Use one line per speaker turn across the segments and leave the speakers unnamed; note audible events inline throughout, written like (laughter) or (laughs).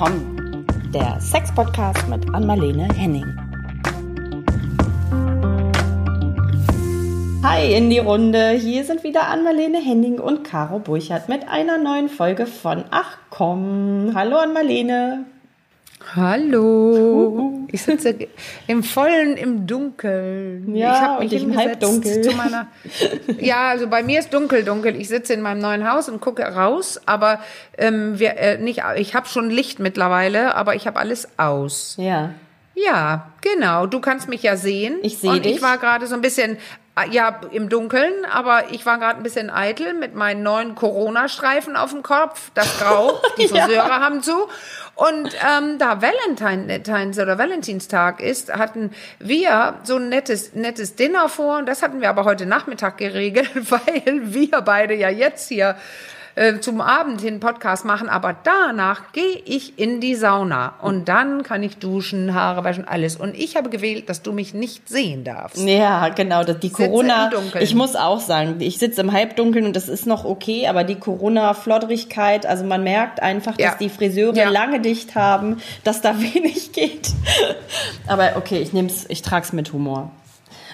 willkommen. Der Sex-Podcast mit Anmalene Henning. Hi in die Runde. Hier sind wieder Anmalene Henning und Caro Burchardt mit einer neuen Folge von Ach komm. Hallo Anmalene.
Hallo. Ich sitze im Vollen, im Dunkeln.
Ja,
ich habe
mich und ich im Halbdunkel.
Zu meiner, ja, also bei mir ist dunkel, dunkel. Ich sitze in meinem neuen Haus und gucke raus, aber ähm, wir, äh, nicht, ich habe schon Licht mittlerweile, aber ich habe alles aus.
Ja.
Ja, genau. Du kannst mich ja sehen.
Ich sehe
Und
dich.
ich war gerade so ein bisschen, äh, ja, im Dunkeln, aber ich war gerade ein bisschen eitel mit meinen neuen Corona-Streifen auf dem Kopf. Das Grau, (laughs) die
Ja.
Friseure haben zu. Und ähm, da Valentines oder Valentinstag ist, hatten wir so ein nettes, nettes Dinner vor. Und das hatten wir aber heute Nachmittag geregelt, (laughs) weil wir beide ja jetzt hier äh, zum Abend hin Podcast machen, aber danach gehe ich in die Sauna und dann kann ich duschen, Haare waschen, alles. Und ich habe gewählt, dass du mich nicht sehen darfst.
Ja, genau. Die
Sitze
Corona. Ich muss auch sagen, ich sitze im Halbdunkeln und das ist noch okay, aber die Corona-Flotterigkeit, also man merkt einfach, dass
Ja.
die Friseure
Ja.
lange dicht haben, dass da (laughs) wenig geht. Aber okay, ich nehm's, ich trag's mit Humor.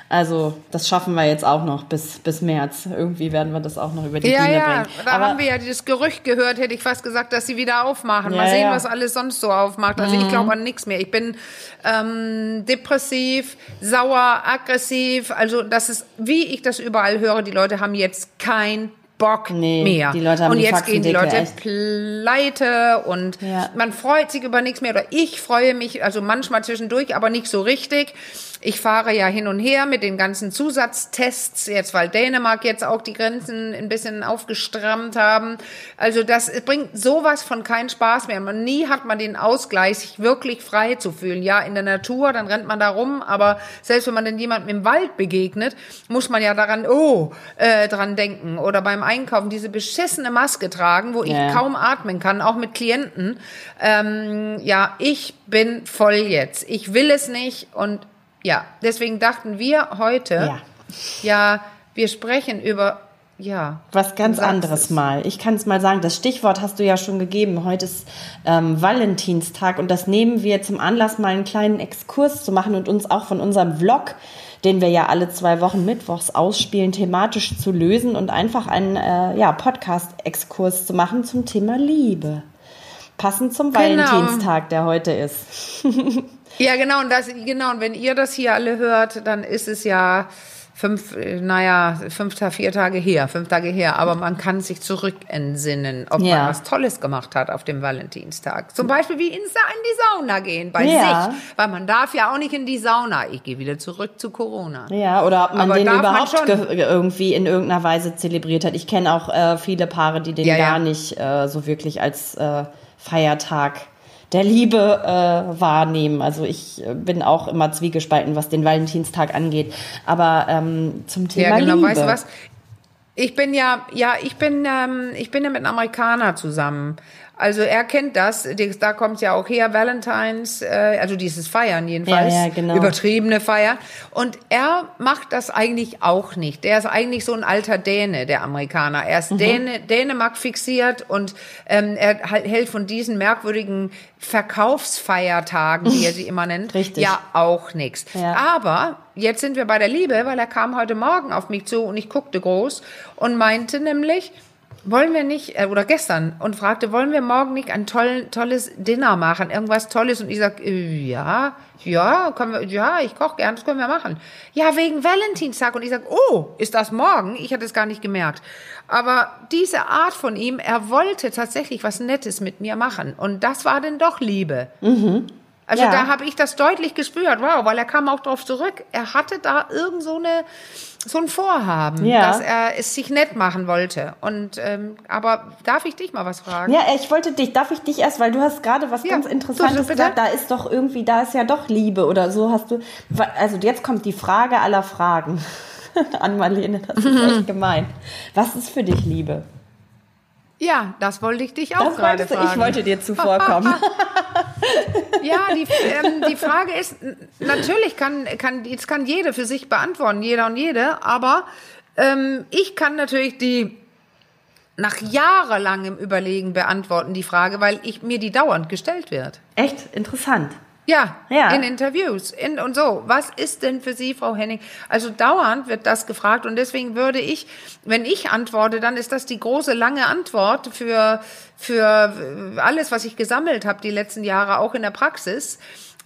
Also, das schaffen wir jetzt auch noch bis, bis März. Irgendwie werden wir das auch noch über die
Ja,
Bühne
ja,
bringen.
da
Aber
haben wir ja das Gerücht gehört, hätte ich fast gesagt, dass sie wieder aufmachen.
Ja,
Mal sehen,
ja. Mhm.
was alles sonst so aufmacht. Also ich glaube an nichts mehr. Ich bin ähm, depressiv, sauer, aggressiv. Also das ist, wie ich das überall höre, die Leute haben jetzt kein Bock
Nee,
mehr.
die Leute haben
und jetzt gehen die Leute
echt.
pleite und
Ja.
man freut sich über nichts mehr oder ich freue mich, also manchmal zwischendurch, aber nicht so richtig. Ich fahre ja hin und her mit den ganzen Zusatztests, jetzt weil Dänemark jetzt auch die Grenzen ein bisschen aufgestrammt haben. Also das bringt sowas von keinen Spaß mehr. Man, nie hat man den Ausgleich, sich wirklich frei zu fühlen. Ja, in der Natur, dann rennt man da rum, aber selbst wenn man dann jemandem im Wald begegnet, muss man ja daran, oh, äh, dran denken. Oder beim Einkaufen diese beschissene Maske tragen, wo ich
Ja.
kaum atmen kann, auch mit Klienten. Ähm, ja, ich bin voll jetzt. Ich will es nicht und ja, deswegen dachten wir heute,
Ja.
ja, wir sprechen über, ja.
Was ganz anderes
es.
mal. Ich kann es mal sagen, das Stichwort hast du ja schon gegeben. Heute ist ähm, Valentinstag und das nehmen wir zum Anlass, mal einen kleinen Exkurs zu machen und uns auch von unserem Vlog, den wir ja alle zwei Wochen mittwochs ausspielen, thematisch zu lösen und einfach einen äh, ja, Podcast-Exkurs zu machen zum Thema Liebe. Passend zum
Genau.
Valentinstag, der heute ist. (laughs)
Ja, genau, und das, genau, und wenn ihr das hier alle hört, dann ist es ja fünf, naja, fünf, vier Tage her, fünf Tage her, aber man kann sich zurückentsinnen, ob
Ja.
man was Tolles gemacht hat auf dem Valentinstag. Zum Beispiel wie ins, in die Sauna gehen, bei
Ja.
sich, weil man darf ja auch nicht in die Sauna. Ich gehe wieder zurück zu Corona.
Ja, oder ob man
Aber
den
man
überhaupt
schon?
ge- irgendwie in irgendeiner Weise zelebriert hat. Ich kenne auch äh, viele Paare, die den
Ja,
gar nicht äh, so wirklich als äh, Feiertag der Liebe äh, wahrnehmen. Also ich äh, bin auch immer zwiegespalten, was den Valentinstag angeht. Aber ähm, zum Thema
Ja, genau,
Liebe.
weißt du was? Ich bin ja, ja, ich bin, ähm, ich bin ja mit einem Amerikaner zusammen. Also er kennt das, da kommt ja auch her, Valentines, äh, also dieses Feiern jedenfalls,
Ja, ja, genau.
übertriebene Feier. Und er macht das eigentlich auch nicht. Der ist eigentlich so ein alter Däne, der Amerikaner. Er ist Däne, Dänemark fixiert und ähm, er hält von diesen merkwürdigen Verkaufsfeiertagen, wie er sie immer nennt, (laughs)
Richtig.
ja auch nichts.
Ja.
Aber jetzt sind wir bei der Liebe, weil er kam heute Morgen auf mich zu und ich guckte groß und meinte nämlich, wollen wir nicht, äh, oder gestern, und fragte, wollen wir morgen nicht ein toll, tolles Dinner machen, irgendwas Tolles? Und ich sag, äh, ja, ja, können wir, ja, ich koche gern, das können wir machen. Ja, wegen Valentinstag. Und ich sag, oh, ist das morgen? Ich hatte es gar nicht gemerkt. Aber diese Art von ihm, er wollte tatsächlich was Nettes mit mir machen. Und das war denn doch Liebe. Also
Ja.
da habe ich das deutlich gespürt, wow, weil er kam auch drauf zurück. Er hatte da irgend so eine so ein Vorhaben,
Ja.
dass er es sich nett machen wollte. Und ähm, aber darf ich dich mal was fragen?
Ja, ich wollte dich, darf ich dich erst, weil du hast gerade was
Ja,
ganz Interessantes
bitte.
gesagt, da ist doch irgendwie, da ist ja doch Liebe oder so hast du, also jetzt kommt die Frage aller Fragen (laughs) an Marlene, das ist echt gemein. Was ist für dich Liebe?
Ja, das wollte ich dich auch
Das
gerade fragen.
ich wollte dir zuvorkommen. (laughs)
Ja, die, ähm, die Frage ist, natürlich kann, kann, jetzt kann jede für sich beantworten, jeder und jede, aber ähm, ich kann natürlich die nach jahrelangem Überlegen beantworten, die Frage, weil ich, mir die dauernd gestellt wird.
Echt interessant.
Ja,
Ja.
in Interviews in, und so. Was ist denn für Sie, Frau Henning? Also dauernd wird das gefragt und deswegen würde ich, wenn ich antworte, dann ist das die große lange Antwort für für alles, was ich gesammelt habe die letzten Jahre auch in der Praxis.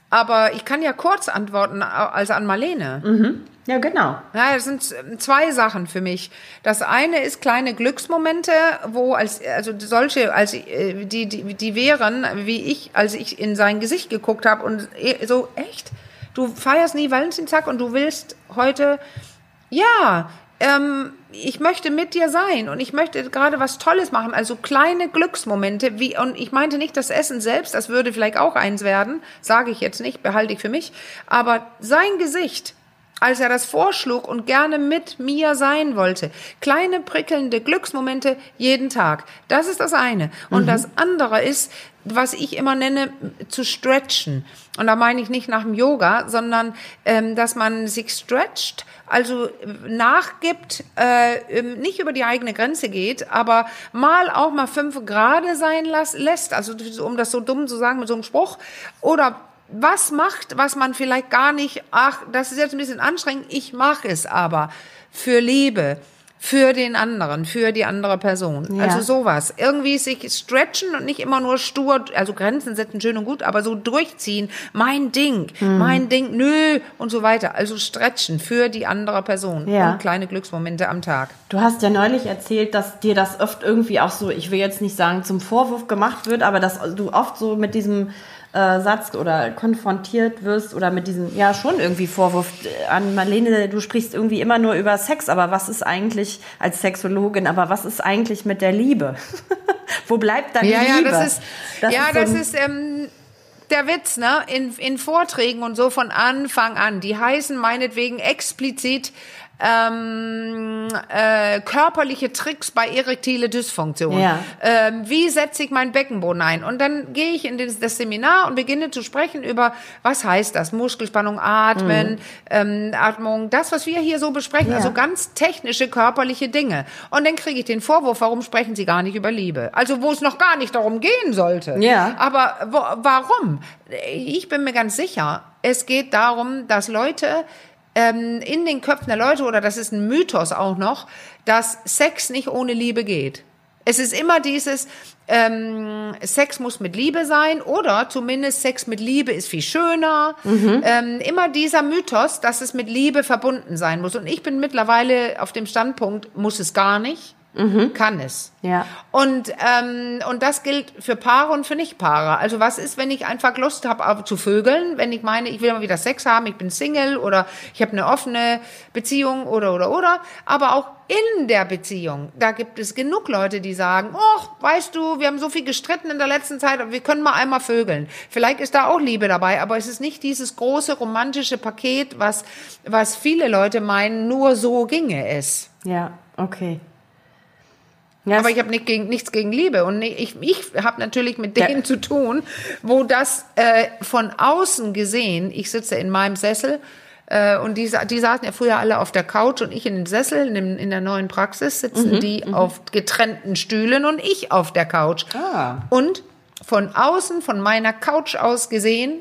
Aber ich kann ja kurz antworten, also an Marlene.
Ja, genau.
Ja, das sind zwei Sachen für mich. Das eine ist kleine Glücksmomente, wo als also solche als äh, die die die wären, wie ich, als ich in sein Gesicht geguckt habe und eh- so echt. Du feierst nie Valentinstag und du willst heute ja, ähm, ich möchte mit dir sein und ich möchte gerade was Tolles machen. Also kleine Glücksmomente, wie, und ich meinte nicht das Essen selbst, das würde vielleicht auch eins werden, sage ich jetzt nicht, behalte ich für mich. Aber sein Gesicht, als er das vorschlug und gerne mit mir sein wollte. Kleine prickelnde Glücksmomente jeden Tag. Das ist das eine. Und das andere ist, was ich immer nenne, zu stretchen. Und da meine ich nicht nach dem Yoga, sondern ähm, dass man sich stretcht, also äh, nachgibt, äh, ähm, nicht über die eigene Grenze geht, aber mal auch mal fünf Grade sein lässt, also um das so dumm zu sagen mit so einem Spruch, oder was macht, was man vielleicht gar nicht, ach, das ist jetzt ein bisschen anstrengend, ich mache es aber für Liebe, für den anderen, für die andere Person.
Ja.
Also sowas. Irgendwie sich stretchen und nicht immer nur stur, also Grenzen setzen schön und gut, aber so durchziehen, mein Ding,
Hm.
mein Ding, nö und so weiter. Also stretchen für die andere Person
Ja.
und kleine Glücksmomente am Tag.
Du hast ja neulich erzählt, dass dir das oft irgendwie auch so, ich will jetzt nicht sagen zum Vorwurf gemacht wird, aber dass du oft so mit diesem äh, Satz oder konfrontiert wirst oder mit diesem, ja schon irgendwie Vorwurf äh, an Marlene, du sprichst irgendwie immer nur über Sex, aber was ist eigentlich als Sexologin, aber was ist eigentlich mit der Liebe? (laughs) Wo bleibt dann
Ja,
die
ja,
Liebe?
das ist, ja,
so
das ist ähm, der Witz, ne? In, in Vorträgen und so von Anfang an. Die heißen meinetwegen explizit ähm, äh, körperliche Tricks bei erektile Dysfunktion.
Ja.
Ähm, wie setze ich meinen Beckenboden ein? Und dann gehe ich in das, Seminar und beginne zu sprechen über, was heißt das? Muskelspannung, Atmen, ähm, Atmung, das, was wir hier so besprechen,
Mhm. Ja.
also ganz technische körperliche Dinge. Und dann kriege ich den Vorwurf, warum sprechen Sie gar nicht über Liebe? Also wo es noch gar nicht darum gehen sollte.
Ja.
Aber wo, warum? Ich bin mir ganz sicher, es geht darum, dass Leute ähm, in den Köpfen der Leute, oder das ist ein Mythos auch noch, dass Sex nicht ohne Liebe geht. Es ist immer dieses, ähm, Sex muss mit Liebe sein oder zumindest Sex mit Liebe ist viel schöner. Ähm, immer dieser Mythos, dass es mit Liebe verbunden sein muss. Und ich bin mittlerweile auf dem Standpunkt, muss es gar nicht, kann es.
Ja.
Und, ähm, und das gilt für Paare und für Nicht-Paare. Also was ist, wenn ich einfach Lust habe zu vögeln, wenn ich meine, ich will mal wieder Sex haben, ich bin Single oder ich habe eine offene Beziehung oder oder oder, aber auch in der Beziehung, da gibt es genug Leute, die sagen, oh, weißt du, wir haben so viel gestritten in der letzten Zeit, wir können mal einmal vögeln. Vielleicht ist da auch Liebe dabei, aber es ist nicht dieses große romantische Paket, was, was viele Leute meinen, nur so ginge es.
Ja, okay. Ja,
Aber ich habe nicht gegen, nichts gegen Liebe und ich, ich habe natürlich mit denen
Ja.
zu tun, wo das äh, von außen gesehen, ich sitze in meinem Sessel äh, und die, die saßen ja früher alle auf der Couch und ich in den Sessel, in, dem, in der neuen Praxis sitzen
Mhm,
die auf getrennten Stühlen und ich auf der Couch.
Ah.
Und von außen, von meiner Couch aus gesehen,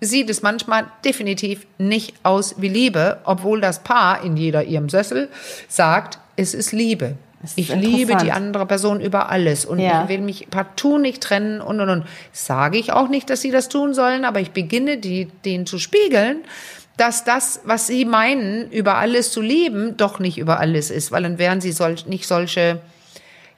sieht es manchmal definitiv nicht aus wie Liebe, obwohl das Paar in jeder ihrem Sessel sagt, es ist Liebe. Ich liebe die andere Person über alles und
Ja.
ich will mich partout nicht trennen und und und. Sage ich auch nicht, dass sie das tun sollen, aber ich beginne die, denen zu spiegeln, dass das, was sie meinen, über alles zu lieben, doch nicht über alles ist, weil dann wären sie solch, nicht solche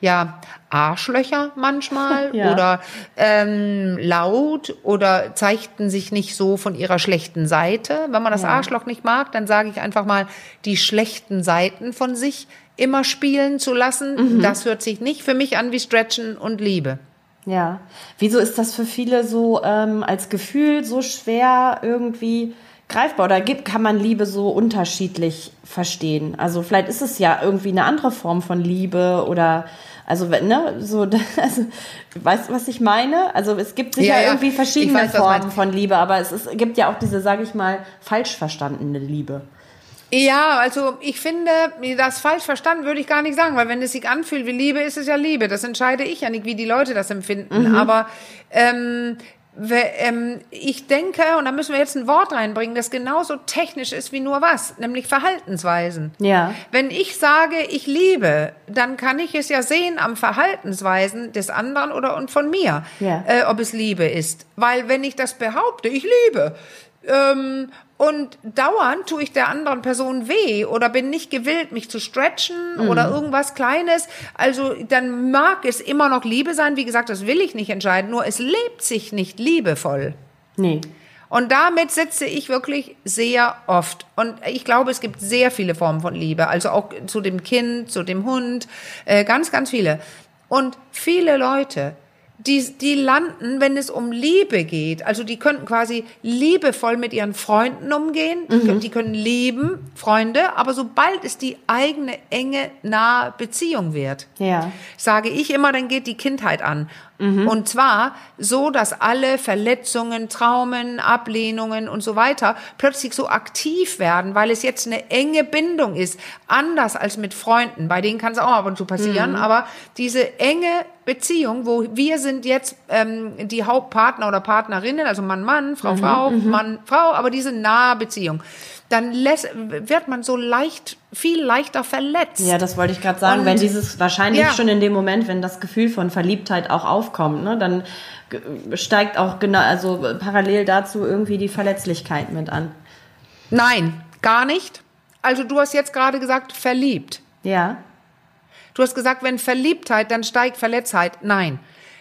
ja, Arschlöcher manchmal (laughs)
Ja.
oder ähm, laut oder zeigten sich nicht so von ihrer schlechten Seite. Wenn man das Arschloch nicht mag, dann sage ich einfach mal, die schlechten Seiten von sich immer spielen zu lassen. Das hört sich nicht für mich an wie Stretchen und Liebe.
Ja. Wieso ist das für viele so ähm, als Gefühl so schwer irgendwie greifbar? Oder gibt, kann man Liebe so unterschiedlich verstehen? Also vielleicht ist es ja irgendwie eine andere Form von Liebe oder also wenn, ne, so, (laughs) also, weißt du, was ich meine? Also es gibt sicher
Ja, ja.
irgendwie verschiedene
weiß,
Formen von Liebe, aber es ist, gibt ja auch diese, sage ich mal, falsch verstandene Liebe.
Ja, also ich finde, das falsch verstanden würde ich gar nicht sagen, weil wenn es sich anfühlt wie Liebe, ist es ja Liebe. Das entscheide ich ja nicht, wie die Leute das empfinden. Aber ähm, ähm, ich denke, und da müssen wir jetzt ein Wort reinbringen, das genauso technisch ist wie nur was, nämlich Verhaltensweisen.
Ja.
Wenn ich sage, ich liebe, dann kann ich es ja sehen am Verhaltensweisen des anderen oder und von mir,
Ja.
äh, ob es Liebe ist. Weil wenn ich das behaupte, ich liebe, ähm, und dauernd tue ich der anderen Person weh oder bin nicht gewillt, mich zu stretchen oder irgendwas Kleines. Also dann mag es immer noch Liebe sein. Wie gesagt, das will ich nicht entscheiden. Nur es lebt sich nicht liebevoll.
Nee.
Und damit sitze ich wirklich sehr oft. Und ich glaube, es gibt sehr viele Formen von Liebe. Also auch zu dem Kind, zu dem Hund, äh, ganz, ganz viele. Und viele Leute, die, die landen, wenn es um Liebe geht. Also die könnten quasi liebevoll mit ihren Freunden umgehen. Die, können, die können lieben, Freunde. Aber sobald es die eigene enge, nahe Beziehung wird,
Ja.
sage ich immer, dann geht die Kindheit an. Und zwar so, dass alle Verletzungen, Traumen, Ablehnungen und so weiter plötzlich so aktiv werden, weil es jetzt eine enge Bindung ist. Anders als mit Freunden. Bei denen kann es auch ab und zu passieren. Aber diese enge Beziehung, wo wir sind jetzt ähm, die Hauptpartner oder Partnerinnen, also Mann, Mann, Frau, Frau, Mann, Frau, aber diese nahe Beziehung, dann lässt, wird man so leicht, viel leichter verletzt.
Ja, das wollte ich gerade sagen.
Und-
wenn dieses wahrscheinlich
Ja.
schon in dem Moment, wenn das Gefühl von Verliebtheit auch aufkommt, ne, dann steigt auch genau, also parallel dazu irgendwie die Verletzlichkeit mit an.
Nein, gar nicht. Also du hast jetzt gerade gesagt, verliebt.
Ja.
Du hast gesagt, wenn Verliebtheit, dann steigt Verletztheit. Nein.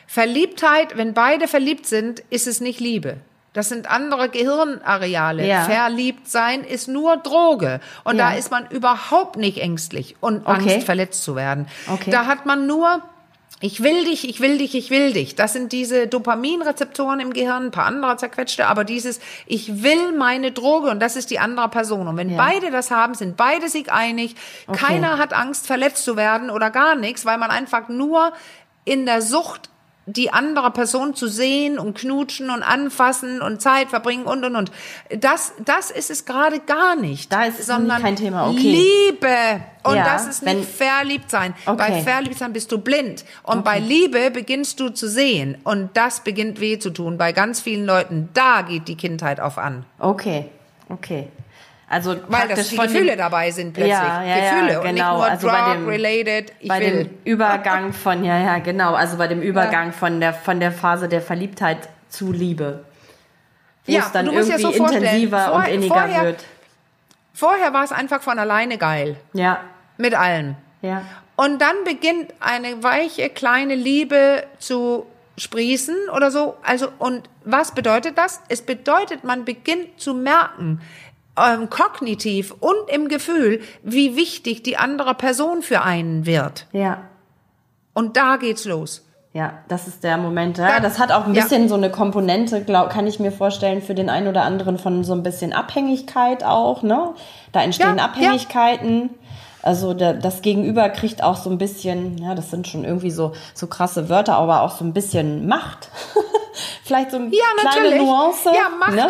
Verliebtheit, wenn beide verliebt sind, ist es nicht Liebe. Das sind andere Gehirnareale.
Ja.
Verliebt sein ist nur Droge. Und
Ja.
da ist man überhaupt nicht ängstlich und
Okay.
Angst, verletzt zu werden.
Okay.
Da hat man nur, ich will dich, ich will dich, ich will dich. Das sind diese Dopaminrezeptoren im Gehirn, ein paar andere zerquetschte, aber dieses, ich will meine Droge und das ist die andere Person. Und wenn
Ja.
beide das haben, sind beide sich einig.
Okay.
Keiner hat Angst, verletzt zu werden oder gar nichts, weil man einfach nur in der Sucht die andere Person zu sehen und knutschen und anfassen und Zeit verbringen und und und. Das, das ist es gerade gar nicht.
Da ist es
sondern
kein Thema, okay.
Liebe. Und
Ja,
das ist nicht verliebt sein.
Okay.
Bei verliebt sein bist du blind. Und bei Liebe beginnst du zu sehen. Und das beginnt weh zu tun. Bei ganz vielen Leuten, da geht die Kindheit auf an.
Okay. Okay. Also
Weil das die
von dem-
Gefühle dabei sind plötzlich.
Ja, ja, ja,
Gefühle und nicht
genau.
nur
Also bei dem-.
Ich
bei
will.
dem Übergang von, ja, ja, genau, also bei dem Übergang von der von der Phase der Verliebtheit zu Liebe. Wo
Ja,
es dann irgendwie
so
intensiver
vor-
und inniger
vorher-
wird.
Vorher war es einfach von alleine geil.
Ja,
Mit allem.
ja.
Und dann beginnt eine weiche kleine Liebe zu sprießen oder so. Also, und was bedeutet das? Es bedeutet, man beginnt zu merken, ähm, kognitiv und im Gefühl, wie wichtig die andere Person für einen wird.
Ja.
Und da geht's los.
Ja, das ist der Moment. Ja,
Da-
das hat auch ein
ja.
bisschen so eine Komponente, glaub, kann ich mir vorstellen, für den einen oder anderen von so ein bisschen Abhängigkeit auch, ne? Da entstehen
Ja, ja.
Abhängigkeiten. Also der, das Gegenüber kriegt auch so ein bisschen, ja, das sind schon irgendwie so, so krasse Wörter, aber auch so ein bisschen Macht. (laughs) Vielleicht so eine
Ja,
kleine
natürlich.
Nuance.
Ja, Macht,
Ne?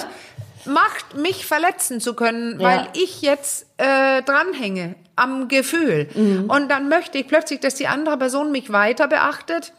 Macht, mich verletzen zu können,
Ja.
weil ich jetzt äh, dranhänge am Gefühl.
Mhm.
Und dann möchte ich plötzlich, dass die andere Person mich weiter beachtet,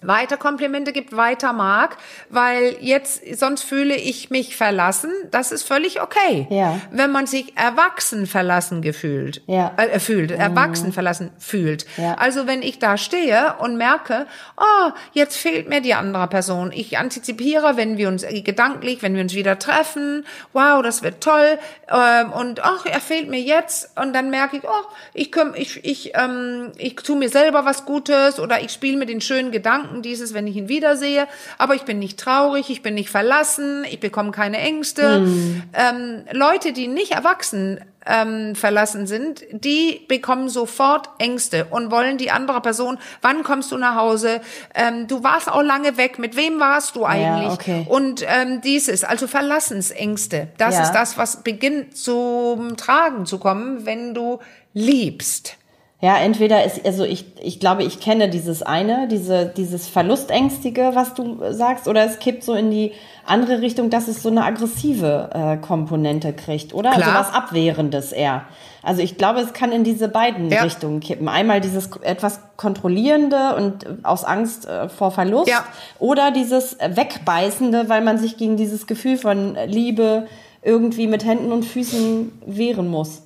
weiter Komplimente gibt, weiter mag, weil jetzt sonst fühle ich mich verlassen. Das ist völlig okay.
Ja.
Wenn man sich erwachsen verlassen gefühlt,
Ja. Mhm.
äh, fühlt, erwachsen verlassen fühlt.
Ja.
Also wenn ich da stehe und merke, oh, jetzt fehlt mir die andere Person. Ich antizipiere, wenn wir uns äh, gedanklich, wenn wir uns wieder treffen, wow, das wird toll. Ähm, und ach, er fehlt mir jetzt. Und dann merke ich, oh, ich komm, ich, ich, ähm, ich tue mir selber was Gutes oder ich spiele mit den schönen Gedanken dieses, wenn ich ihn wiedersehe. Aber ich bin nicht traurig, ich bin nicht verlassen, ich bekomme keine Ängste. Ähm, Leute, die nicht erwachsen ähm, verlassen sind, die bekommen sofort Ängste und wollen die andere Person, wann kommst du nach Hause? Ähm, du warst auch lange weg, mit wem warst du eigentlich?
okay.
Und ähm, dieses, also Verlassensängste, das
Ja.
ist das, was beginnt zum Tragen zu kommen, wenn du liebst.
Ja, entweder ist, also ich, ich glaube, ich kenne dieses eine, diese, dieses Verlustängstige, was du sagst, oder es kippt so in die andere Richtung, dass es so eine aggressive äh, Komponente kriegt, oder?
Klar.
Also was Abwehrendes eher. Also ich glaube, es kann in diese beiden
Ja.
Richtungen kippen. Einmal dieses etwas Kontrollierende und äh, aus Angst äh, vor Verlust
Ja.
oder dieses Wegbeißende, weil man sich gegen dieses Gefühl von Liebe irgendwie mit Händen und Füßen wehren muss.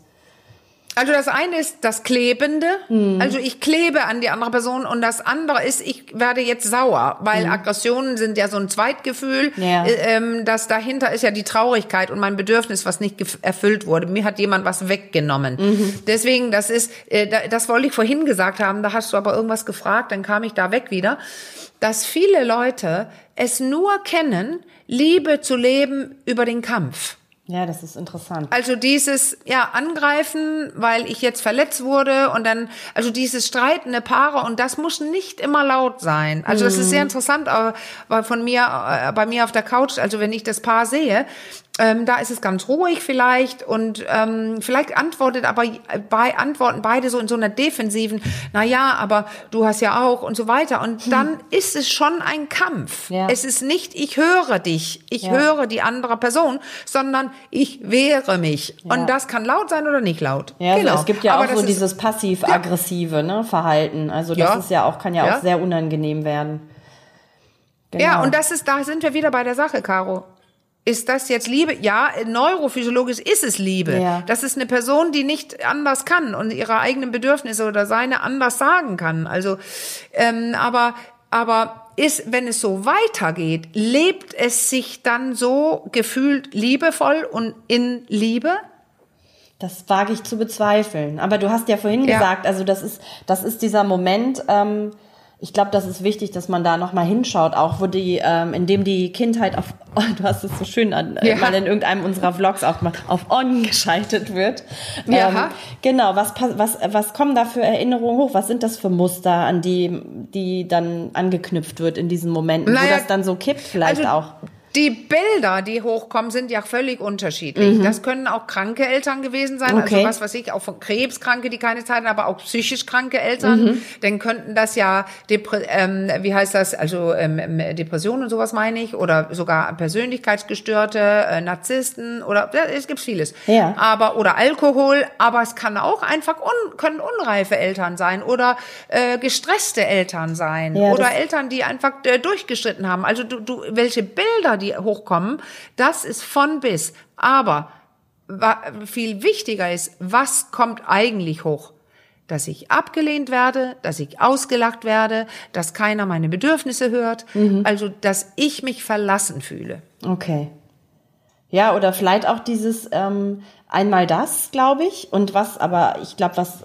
Also das eine ist das Klebende, also ich klebe an die andere Person und das andere ist, ich werde jetzt sauer, weil Aggressionen sind ja so ein Zweitgefühl,
Ja.
äh, ähm, das dahinter ist ja die Traurigkeit und mein Bedürfnis, was nicht erfüllt wurde. Mir hat jemand was weggenommen. Deswegen, das ist, äh, da- das wollte ich vorhin gesagt haben, da hast du aber irgendwas gefragt, dann kam ich da weg wieder, dass viele Leute es nur kennen, Liebe zu leben über den Kampf.
Ja, das ist interessant.
Also dieses, ja, angreifen, weil ich jetzt verletzt wurde und dann, also dieses streitende Paare und das muss nicht immer laut sein. Also das ist sehr interessant, aber weil von mir, äh, bei mir auf der Couch, also wenn ich das Paar sehe, ähm, da ist es ganz ruhig vielleicht und ähm, vielleicht antwortet aber bei antworten beide so in so einer defensiven, na ja, aber du hast ja auch und so weiter und dann ist es schon ein Kampf.
Ja.
Es ist nicht ich höre dich, ich
Ja.
höre die andere Person, sondern ich wehre mich
Ja.
und das kann laut sein oder nicht laut.
Ja,
genau.
also es gibt ja
Aber
auch so dieses passiv-aggressive ne, Verhalten. Also das ist ja auch, kann ja,
Ja.
auch sehr unangenehm werden. Genau.
Ja, und das ist, da sind wir wieder bei der Sache, Caro. Ist das jetzt Liebe? Ja, neurophysiologisch ist es Liebe.
Ja.
Das ist eine Person, die nicht anders kann und ihre eigenen Bedürfnisse oder seine anders sagen kann. Also, ähm, aber, aber ist, wenn es so weitergeht, lebt es sich dann so gefühlt liebevoll und in Liebe?
Das wage ich zu bezweifeln. Aber du hast ja vorhin
Ja.
gesagt, also das ist, das ist dieser Moment, ähm, ich glaube, das ist wichtig, dass man da nochmal hinschaut, auch wo die, ähm, in dem die Kindheit auf, (laughs) du hast es so schön an, äh,
Ja.
mal in irgendeinem unserer Vlogs auch mal auf On (laughs) geschaltet wird.
Ja.
Ähm, genau, was, was, was kommen da für Erinnerungen hoch? Was sind das für Muster, an die, die dann angeknüpft wird in diesen Momenten, wo
Naja,
das dann so kippt vielleicht
also
auch?
Die Bilder, die hochkommen, sind ja völlig unterschiedlich. Das können auch kranke Eltern gewesen sein,
Mhm. Okay.
also was weiß ich, auch von Krebskranke, die keine Zeit haben, aber auch psychisch kranke Eltern.
Mhm.
Dann könnten das ja, Depre ähm, wie heißt das, also ähm, ähm, Depressionen und sowas meine ich, oder sogar Persönlichkeitsgestörte, äh, Narzissten oder ja, es gibt vieles.
Ja.
Aber oder Alkohol, aber es kann auch einfach un, können unreife Eltern sein oder äh, gestresste Eltern sein
Ja,
oder Eltern, die einfach äh, durchgestritten haben. Also du, du, welche Bilder, die hochkommen, das ist von bis. Aber viel wichtiger ist, was kommt eigentlich hoch? Dass ich abgelehnt werde, dass ich ausgelacht werde, dass keiner meine Bedürfnisse hört, also dass ich mich verlassen fühle.
Okay. Ja, oder vielleicht auch dieses ähm, einmal das, glaube ich. Und was aber, ich glaube, was,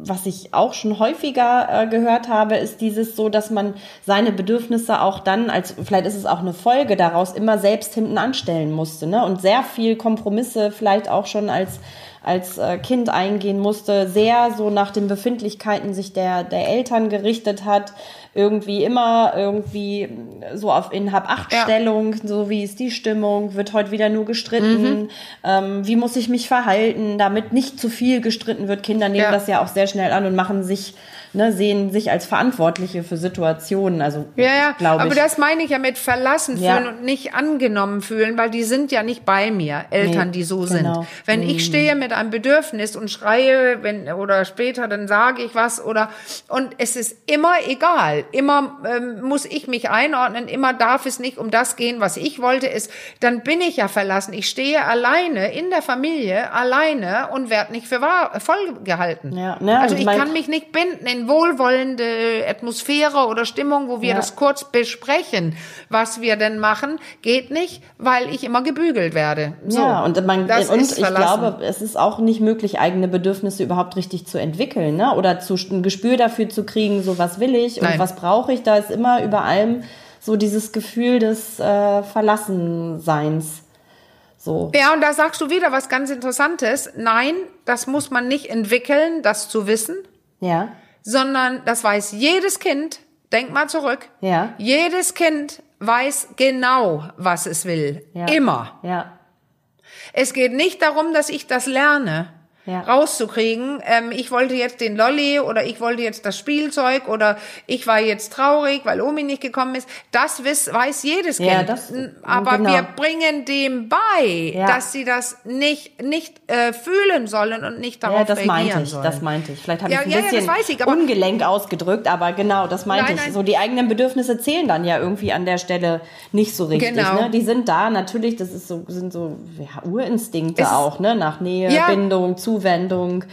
was ich auch schon häufiger äh, gehört habe, ist dieses so, dass man seine Bedürfnisse auch dann, als vielleicht ist es auch eine Folge daraus, immer selbst hinten anstellen musste. Ne? Und sehr viel Kompromisse vielleicht auch schon als als äh, Kind eingehen musste, sehr so nach den Befindlichkeiten sich der, der Eltern gerichtet hat, irgendwie immer irgendwie so auf in Hab-Acht-Stellung, so wie ist die Stimmung, wird heute wieder nur gestritten, ähm, wie muss ich mich verhalten, damit nicht zu viel gestritten wird. Kinder nehmen
Ja.
das ja auch sehr schnell an und machen sich, ne, sehen sich als Verantwortliche für Situationen, also
Ja, ja,
glaube
aber
ich.
das meine ich ja mit verlassen
Ja.
fühlen und nicht angenommen fühlen, weil die sind ja nicht bei mir, Eltern,
Nee,
die so
genau.
sind. Wenn ich stehe mit einem Bedürfnis und schreie, wenn oder später, dann sage ich was oder und es ist immer egal, immer ähm, muss ich mich einordnen, immer darf es nicht um das gehen, was ich wollte, ist, dann bin ich ja verlassen. Ich stehe alleine in der Familie, alleine und werde nicht für wahr, voll gehalten.
Ja, ne,
also
und
ich
mein-
kann mich nicht binden in wohlwollende Atmosphäre oder Stimmung, wo wir
Ja.
das kurz besprechen, was wir denn machen, geht nicht, weil ich immer gebügelt werde. So,
ja, und, man, und ich glaube, es ist auch nicht möglich, eigene Bedürfnisse überhaupt richtig zu entwickeln, ne? Oder zu, ein Gespür dafür zu kriegen, so was will ich und
Nein.
was brauche ich. Da ist immer über allem so dieses Gefühl des äh, Verlassenseins. So.
Ja, und da sagst du wieder was ganz Interessantes. Nein, das muss man nicht entwickeln, das zu wissen,
Ja.
Sondern das weiß jedes Kind. Denk mal zurück.
Ja.
Jedes Kind weiß genau, was es will.
Ja.
Immer.
Ja.
Es geht nicht darum, dass ich das lerne.
Ja.
rauszukriegen. Ähm, ich wollte jetzt den Lolli oder ich wollte jetzt das Spielzeug oder ich war jetzt traurig, weil Omi nicht gekommen ist. Das weiß, weiß jedes
Ja,
Kind.
das-
Aber
genau.
wir bringen dem bei,
Ja.
dass sie das nicht, nicht äh, fühlen sollen und nicht darauf
Ja, das
reagieren
meinte ich,
sollen.
das meinte ich. Vielleicht habe
Ja,
ich ein
ja, ja, das
bisschen
weiß ich, aber-
ungelenk ausgedrückt, aber genau, das meinte
Nein,
ich.
nein.
So die eigenen Bedürfnisse zählen dann ja irgendwie an der Stelle nicht so richtig.
Genau.
Ne? Die sind da natürlich, das ist so, sind so Urinstinkte
Es
auch, ne? Nach Nähe. Bindung, Zuwendung.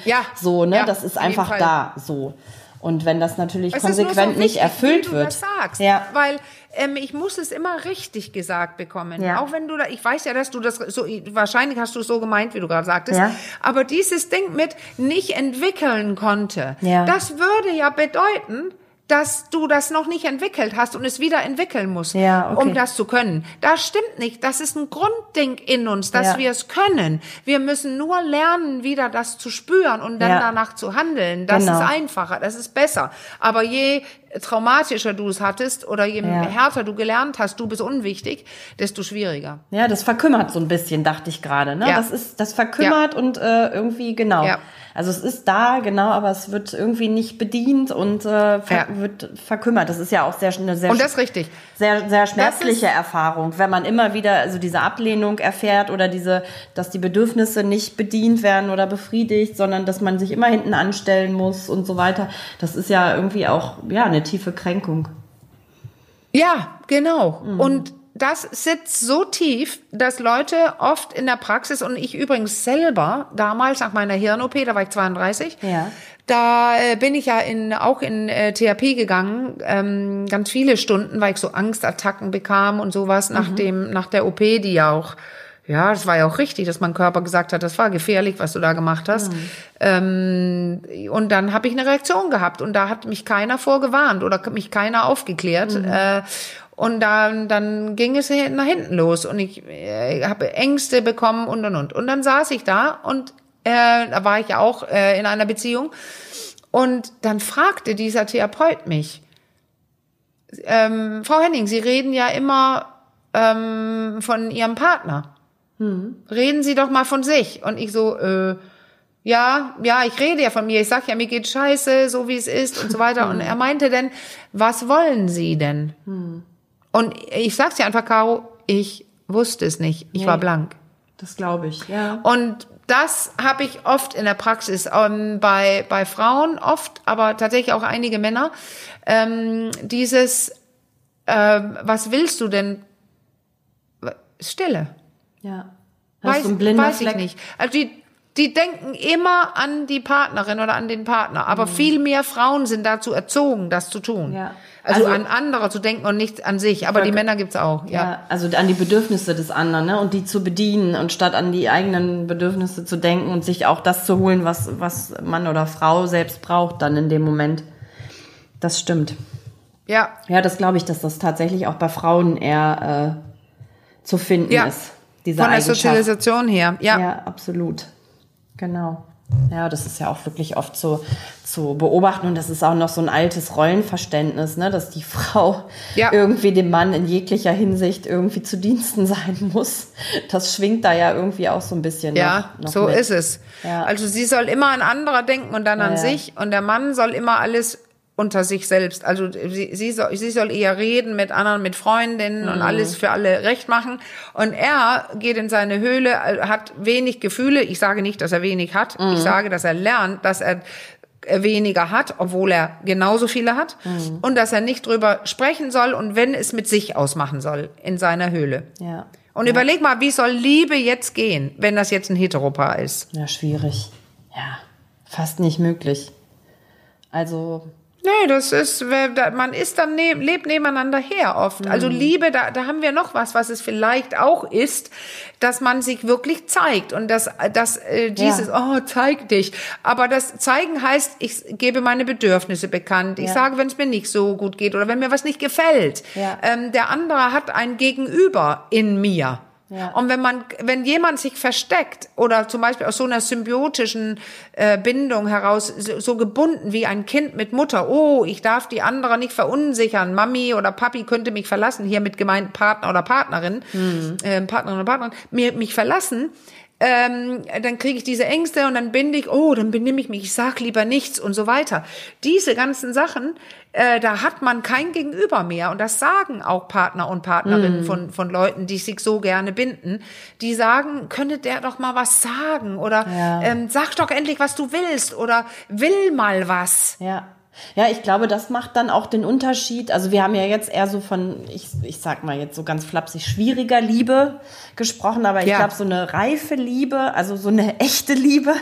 Ja.
So, ne?
Ja,
das ist einfach da so. Und wenn das natürlich
Es
konsequent
so
nicht erfüllt
wie du
wird.
Das sagst,
Ja.
Weil ähm, ich muss es immer richtig gesagt bekommen.
Ja.
Auch wenn du da, ich weiß ja, dass du das so, wahrscheinlich hast du es so gemeint, wie du gerade sagtest.
Ja.
Aber dieses Ding mit nicht entwickeln konnte,
Ja.
das würde ja bedeuten, dass du das noch nicht entwickelt hast und es wieder entwickeln musst,
Ja, okay.
um das zu können. Das stimmt nicht. Das ist ein Grundding in uns, dass
Ja.
wir es können. Wir müssen nur lernen, wieder das zu spüren und dann
Ja.
danach zu handeln. Das
Genau.
ist einfacher, das ist besser. Aber je traumatischer du es hattest oder je
Ja.
härter du gelernt hast, du bist unwichtig, desto schwieriger.
Ja, das verkümmert so ein bisschen, dachte ich gerade. Ne?
Ja.
Das ist, das verkümmert und äh, irgendwie genau.
Ja.
Also es ist da, genau, aber es wird irgendwie nicht bedient und äh, ver
Ja.
wird verkümmert. Das ist ja auch sehr eine sehr
Und das ist richtig.
sehr sehr schmerzliche Erfahrung, wenn man immer wieder also diese Ablehnung erfährt oder diese, dass die Bedürfnisse nicht bedient werden oder befriedigt, sondern dass man sich immer hinten anstellen muss und so weiter. Das ist ja irgendwie auch ja eine tiefe Kränkung.
Ja, genau.
Mhm.
Und das sitzt so tief, dass Leute oft in der Praxis und ich übrigens selber damals nach meiner Hirn-OP, da war ich 32,
Ja.
da äh, bin ich ja in, auch in äh, Therapie gegangen, ähm, ganz viele Stunden, weil ich so Angstattacken bekam und sowas nach dem, nach der OP, die ja auch ja, das war ja auch richtig, dass mein Körper gesagt hat, das war gefährlich, was du da gemacht hast. Ähm, und dann habe ich eine Reaktion gehabt und da hat mich keiner vorgewarnt oder mich keiner aufgeklärt. Äh, und dann, dann ging es nach hinten los und ich äh, habe Ängste bekommen und und und. Und dann saß ich da und äh, da war ich ja auch äh, in einer Beziehung und dann fragte dieser Therapeut mich, ähm, Frau Henning, Sie reden ja immer ähm, von Ihrem Partner. Reden Sie doch mal von sich. Und ich so, äh, ja, ja, ich rede ja von mir. Ich sag ja, mir geht scheiße, so wie es ist und so weiter. Und (laughs) er meinte denn, was wollen Sie denn? Und ich sag's dir einfach, Caro, ich wusste es nicht. Ich war
Nee.
blank.
Das glaube ich. Ja.
Und das habe ich oft in der Praxis, ähm, bei, bei Frauen oft, aber tatsächlich auch einige Männer. Ähm, dieses, ähm, was willst du denn? Stille.
Ja. Hast
Weiß,
du einen blinden
weiß ich
Fleck?
nicht. Also die, die denken immer an die Partnerin oder an den Partner, aber viel mehr Frauen sind dazu erzogen, das zu tun.
Mhm. Ja.
Also,
Also-
an andere zu denken und nicht an sich. Aber die Männer gibt's auch. Ja.
Ja, also an die Bedürfnisse des anderen, ne? Und die zu bedienen und statt an die eigenen Bedürfnisse zu denken und sich auch das zu holen, was, was Mann oder Frau selbst braucht, dann in dem Moment. Das stimmt.
ja.
Ja, das glaube ich, dass das tatsächlich auch bei Frauen eher äh, zu finden
Ja.
ist. Diese
Von der. Sozialisation her. Ja.
Ja, absolut. Genau. Ja, das ist ja auch wirklich oft so zu beobachten und das ist auch noch so ein altes Rollenverständnis, ne, dass die Frau
Ja.
irgendwie dem Mann in jeglicher Hinsicht irgendwie zu Diensten (laughs) sein muss. Das schwingt da ja irgendwie auch so ein bisschen.
Ja,
noch, noch
so
mit.
ist es.
Ja.
Also sie soll immer an anderer denken und dann an
ja.
sich und der Mann soll immer alles unter sich selbst. Also sie, sie, soll, sie soll eher reden mit anderen, mit Freundinnen
Mhm.
und alles für alle recht machen. Und er geht in seine Höhle, äh, hat wenig Gefühle. Ich sage nicht, dass er wenig hat.
Mhm.
Ich sage, dass er lernt, dass er äh, weniger hat, obwohl er genauso viele hat.
Mhm.
Und dass er nicht drüber sprechen soll und wenn es mit sich ausmachen soll in seiner Höhle.
Ja.
Und überleg mal, wie soll Liebe jetzt gehen, wenn das jetzt ein Heteropaar ist?
Ja, schwierig. Ja, fast nicht möglich. Also,
Nee, das ist, man ist dann, ne, lebt nebeneinander her oft. Also Liebe, da, da haben wir noch was, was es vielleicht auch ist, dass man sich wirklich zeigt und dass, dass äh, dieses, oh, zeig dich. Aber das Zeigen heißt, ich gebe meine Bedürfnisse bekannt. Ich
Ja.
sage, wenn es mir nicht so gut geht oder wenn mir was nicht gefällt.
Ja.
Ähm, der andere hat ein Gegenüber in mir.
Ja.
Und wenn man, wenn jemand sich versteckt oder zum Beispiel aus so einer symbiotischen äh, Bindung heraus so, so gebunden wie ein Kind mit Mutter, oh, ich darf die andere nicht verunsichern, Mami oder Papi könnte mich verlassen, hier mit gemeint Partner oder Partnerin, äh, Partnerin oder Partnerin, mir, mich verlassen, ähm, dann kriege ich diese Ängste und dann bin ich, oh, dann benehme ich mich, ich sag lieber nichts und so weiter. Diese ganzen Sachen, äh, da hat man kein Gegenüber mehr und das sagen auch Partner und Partnerinnen
Mhm.
von, von Leuten, die sich so gerne binden, die sagen, könnte der doch mal was sagen oder
Ja.
ähm, sag doch endlich, was du willst oder will mal was.
Ja. Ja, ich glaube, das macht dann auch den Unterschied. Also wir haben ja jetzt eher so von, ich, ich sag mal jetzt so ganz flapsig, schwieriger Liebe gesprochen, aber ich
Ja.
glaube, so eine reife Liebe, also so eine (laughs) echte Liebe,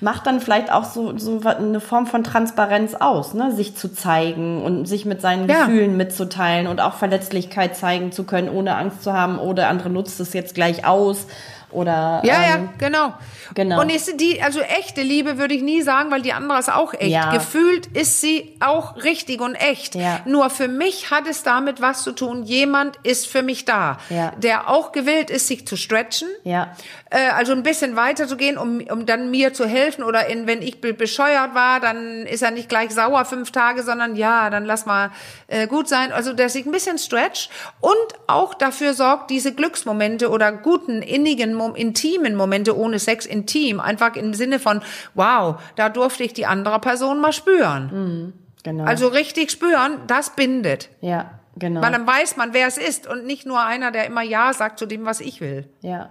macht dann vielleicht auch so, so eine Form von Transparenz aus, ne? sich zu zeigen und sich mit seinen
Ja.
Gefühlen mitzuteilen und auch Verletzlichkeit zeigen zu können, ohne Angst zu haben, oder andere nutzt es jetzt gleich aus. Oder
Ja, ja,
ähm,
genau.
genau.
Und ist die, also echte Liebe würde ich nie sagen, weil die andere ist auch echt.
Ja.
Gefühlt ist sie auch richtig und echt.
Ja.
Nur für mich hat es damit was zu tun. Jemand ist für mich da,
Ja.
der auch gewillt ist, sich zu stretchen.
Ja.
Äh, also ein bisschen weiter zu gehen, um, um dann mir zu helfen. Oder in, wenn ich be bescheuert war, dann ist er nicht gleich sauer fünf Tage, sondern ja, dann lass mal äh, gut sein. Also der sich ein bisschen stretcht und auch dafür sorgt, diese Glücksmomente oder guten, innigen, mom- intimen Momente ohne Sex intim, einfach im Sinne von, wow, da durfte ich die andere Person mal spüren.
genau.
Also richtig spüren, das bindet.
ja, genau.
Weil dann weiß man, wer es ist und nicht nur einer, der immer Ja sagt zu dem, was ich will.
Ja.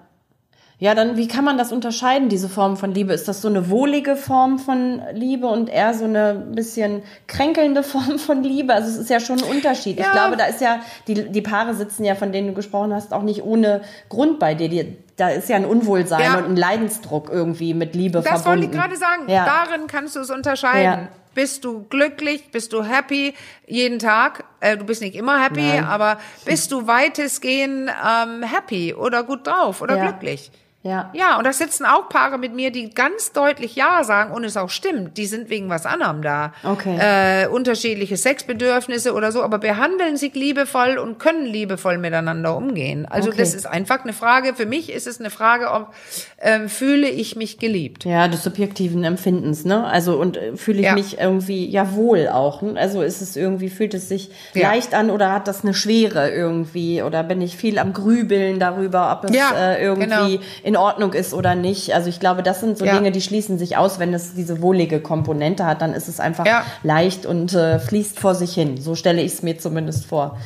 Ja, dann wie kann man das unterscheiden, diese Form von Liebe? Ist das so eine wohlige Form von Liebe und eher so eine bisschen kränkelnde (laughs) Form von Liebe? Also es ist ja schon ein Unterschied. Ich
Ja.
glaube, da ist ja, die, die Paare sitzen ja, von denen du gesprochen hast, auch nicht ohne Grund bei dir. Die, da ist ja ein Unwohlsein
Ja.
und ein Leidensdruck irgendwie mit Liebe
Das
verbunden.
wollte ich gerade sagen.
Ja.
Darin kannst du es unterscheiden.
Ja.
Bist du glücklich? Bist du happy jeden Tag? Äh, du bist nicht immer happy,
Nein.
aber bist du weitestgehend ähm, happy oder gut drauf oder glücklich?
Ja.
Ja, und da sitzen auch Paare mit mir, die ganz deutlich Ja sagen und es auch stimmt. Die sind wegen was anderem da.
Okay.
Äh, unterschiedliche Sexbedürfnisse oder so, aber behandeln sich liebevoll und können liebevoll miteinander umgehen. Also
Okay.
das ist einfach eine Frage, für mich ist es eine Frage, ob ähm, fühle ich mich geliebt.
Ja, des subjektiven Empfindens, ne? Also und äh, fühle ich
Ja.
mich irgendwie ja wohl auch. Ne? Also ist es irgendwie fühlt es sich
Ja.
leicht an oder hat das eine Schwere irgendwie oder bin ich viel am grübeln darüber, ob es
Ja,
äh, irgendwie
genau.
In Ordnung ist oder nicht. Also ich glaube, das sind so
Ja.
Dinge, die schließen sich aus, wenn es diese wohlige Komponente hat, dann ist es einfach
Ja.
leicht und äh, fließt vor sich hin. So stelle ich es mir zumindest vor.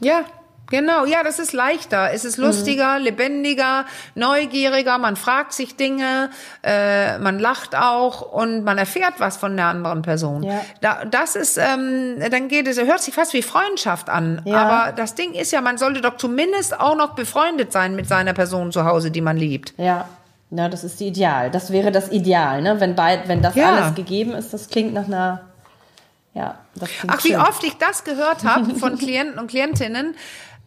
Ja, genau. Ja, das ist leichter. Es ist lustiger, lebendiger, neugieriger. Man fragt sich Dinge, äh, man lacht auch und man erfährt was von der anderen Person.
Ja.
Da, das ist, ähm, dann geht es, hört sich fast wie Freundschaft an.
Ja.
Aber das Ding ist ja, man sollte doch zumindest auch noch befreundet sein mit seiner Person zu Hause, die man liebt.
Ja. Ja, das ist die Ideal. Das wäre das Ideal, ne? Wenn beid, wenn das alles gegeben ist, das klingt nach einer ja, das klingt
Ach, wie
schön.
oft ich das gehört habe von (laughs) Klienten und Klientinnen.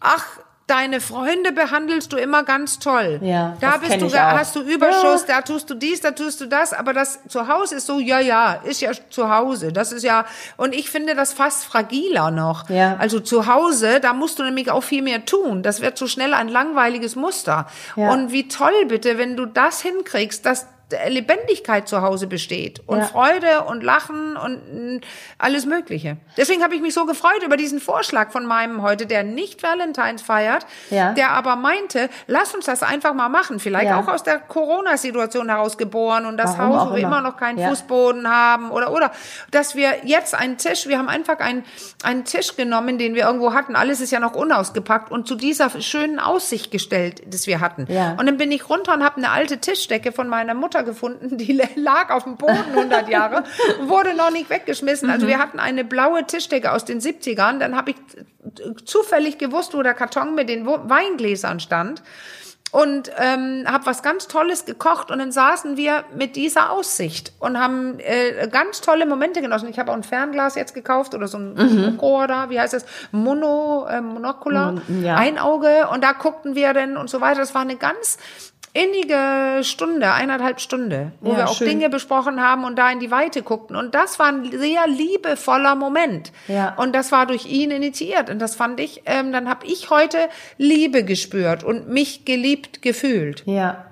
Ach, deine Freunde behandelst du immer ganz toll.
Ja,
da bist du, da hast du Überschuss, da tust du dies, da tust du das, aber das zu Hause ist so, ja, ja, ist ja zu Hause. Das ist ja, und ich finde das fast fragiler noch.
Ja.
Also zu Hause, da musst du nämlich auch viel mehr tun. Das wird so schnell ein langweiliges Muster.
Ja.
Und wie toll bitte, wenn du das hinkriegst, dass Lebendigkeit zu Hause besteht und
Ja.
Freude und Lachen und mm, alles Mögliche. Deswegen habe ich mich so gefreut über diesen Vorschlag von meinem heute, der nicht Valentines feiert,
Ja.
der aber meinte, lass uns das einfach mal machen. Vielleicht
Ja.
auch aus der Corona-Situation heraus geboren und das
Warum
Haus, wo wir
immer.
immer noch keinen. Fußboden haben oder oder dass wir jetzt einen Tisch, wir haben einfach einen, einen Tisch genommen, den wir irgendwo hatten. Alles ist ja noch unausgepackt und zu dieser schönen Aussicht gestellt, das wir hatten. Und dann bin ich runter und habe eine alte Tischdecke von meiner Mutter gefunden, die (laughs) lag auf dem Boden 100 Jahre und wurde noch nicht weggeschmissen. Also wir hatten eine blaue Tischdecke aus den 70ern. Dann habe ich zufällig gewusst, wo der Karton mit den Weingläsern stand und ähm, habe was ganz Tolles gekocht und dann saßen wir mit dieser Aussicht und haben äh, ganz tolle Momente genossen. Ich habe auch ein Fernglas jetzt gekauft oder so ein
Mhm.
Da, wie heißt das? Mono, äh, Monocular,
Mon- ja.
ein Auge und da guckten wir dann und so weiter. Das war eine ganz innige Stunde, eineinhalb Stunde, wo
Ja,
wir auch
schön.
Dinge besprochen haben und da in die Weite guckten. Und das war ein sehr liebevoller Moment.
Ja.
Und das war durch ihn initiiert. Und das fand ich, ähm, dann habe ich heute Liebe gespürt und mich geliebt gefühlt.
Ja.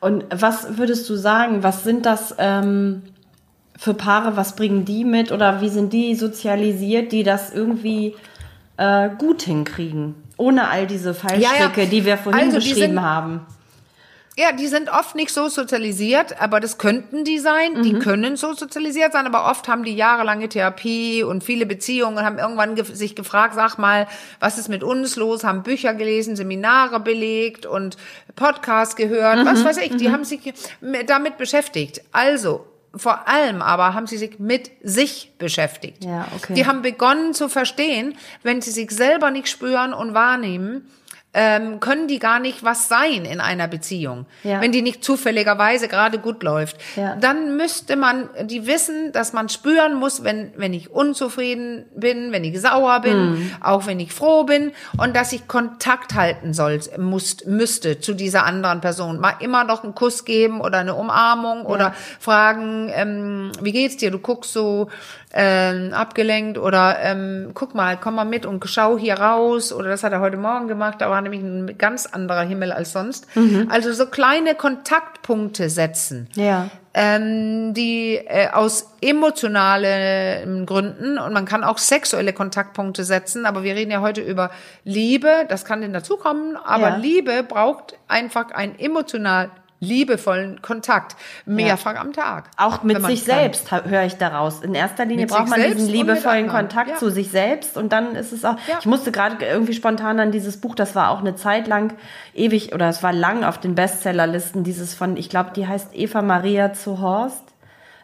Und was würdest du sagen, was sind das ähm, für Paare, was bringen die mit oder wie sind die sozialisiert, die das irgendwie äh, gut hinkriegen? Ohne all diese Fallstricke,
Ja,
die wir vorhin
Also,
beschrieben haben.
Ja, die sind oft nicht so sozialisiert, aber das könnten die sein. Die können so sozialisiert sein, aber oft haben die jahrelange Therapie und viele Beziehungen und haben irgendwann ge sich gefragt, sag mal, was ist mit uns los? Haben Bücher gelesen, Seminare belegt und Podcasts gehört, was weiß ich. Die haben sich damit beschäftigt. Also, vor allem aber haben sie sich mit sich beschäftigt.
Ja, okay.
Die haben begonnen zu verstehen, wenn sie sich selber nicht spüren und wahrnehmen, ähm, können die gar nicht was sein in einer Beziehung,
Ja.
wenn die nicht zufälligerweise gerade gut läuft.
Ja.
Dann müsste man die wissen, dass man spüren muss, wenn, wenn ich unzufrieden bin, wenn ich sauer bin,
Hm.
auch wenn ich froh bin und dass ich Kontakt halten soll, muss, müsste zu dieser anderen Person. Mal immer noch einen Kuss geben oder eine Umarmung oder fragen, ähm, wie geht's dir? Du guckst so ähm, abgelenkt oder ähm, guck mal, komm mal mit und schau hier raus oder das hat er heute Morgen gemacht, da war nämlich ein ganz anderer Himmel als sonst.
Mhm.
Also so kleine Kontaktpunkte setzen
Ja.
ähm, die äh, aus emotionalen Gründen und man kann auch sexuelle Kontaktpunkte setzen, aber wir reden ja heute über Liebe, das kann denn dazukommen, aber
Ja.
Liebe braucht einfach einen emotional liebevollen Kontakt, mehrfach am Tag.
Auch mit sich
kann.
selbst höre ich daraus. In erster Linie
Mit
braucht man diesen liebevollen Kontakt
ja.
zu sich selbst und dann ist es auch.
Ja.
Ich musste gerade irgendwie spontan an dieses Buch, das war auch eine Zeit lang ewig oder es war lang auf den Bestsellerlisten. Dieses von, ich glaube, die heißt Eva Maria zu Horst.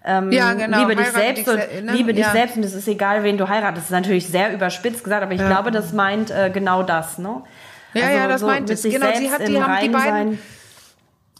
Ähm,
Ja, genau.
Liebe dich
Heirate
selbst
dich
und
ne?
liebe dich
Ja.
selbst und es ist egal, wen du heiratest. Das ist natürlich sehr überspitzt gesagt, aber ich glaube, das meint äh, genau das, ne?
Ja, ja, das meint
mit
es. Genau, sie hat- die haben die beiden-
sein.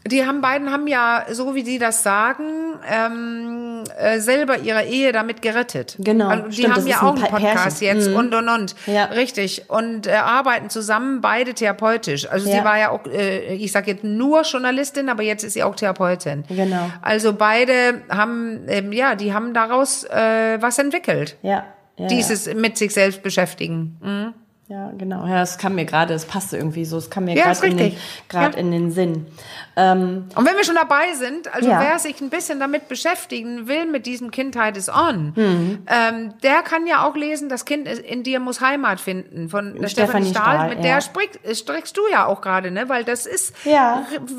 Die haben beiden haben ja, so wie sie das sagen, ähm, äh, selber ihre Ehe damit gerettet.
Genau,
Also die
stimmt,
haben ja
ist ein
auch einen Podcast
Pärchen.
jetzt
Mhm.
und und und.
Ja.
Richtig. Und äh, arbeiten zusammen, beide therapeutisch. Also
Ja.
sie war ja auch, äh, ich sage jetzt nur Journalistin, aber jetzt ist sie auch Therapeutin.
Genau.
Also beide haben, ähm, ja, die haben daraus äh, was entwickelt.
Ja. ja
Dieses mit sich selbst beschäftigen. Mhm.
Ja, genau. Ja, es kam mir gerade, es passte irgendwie so, es kam mir
Ja,
gerade
ist
in, den-
Ja.
in den Sinn. Ähm,
Und wenn wir schon dabei sind, also
Ja.
wer sich ein bisschen damit beschäftigen will, mit diesem Kindheit is on,
Mhm.
ähm, der kann ja auch lesen, das Kind in dir muss Heimat finden von
Stefanie
Stahl.
Stahl,
mit der sprichst, strickst du ja auch gerade, ne? Weil das ist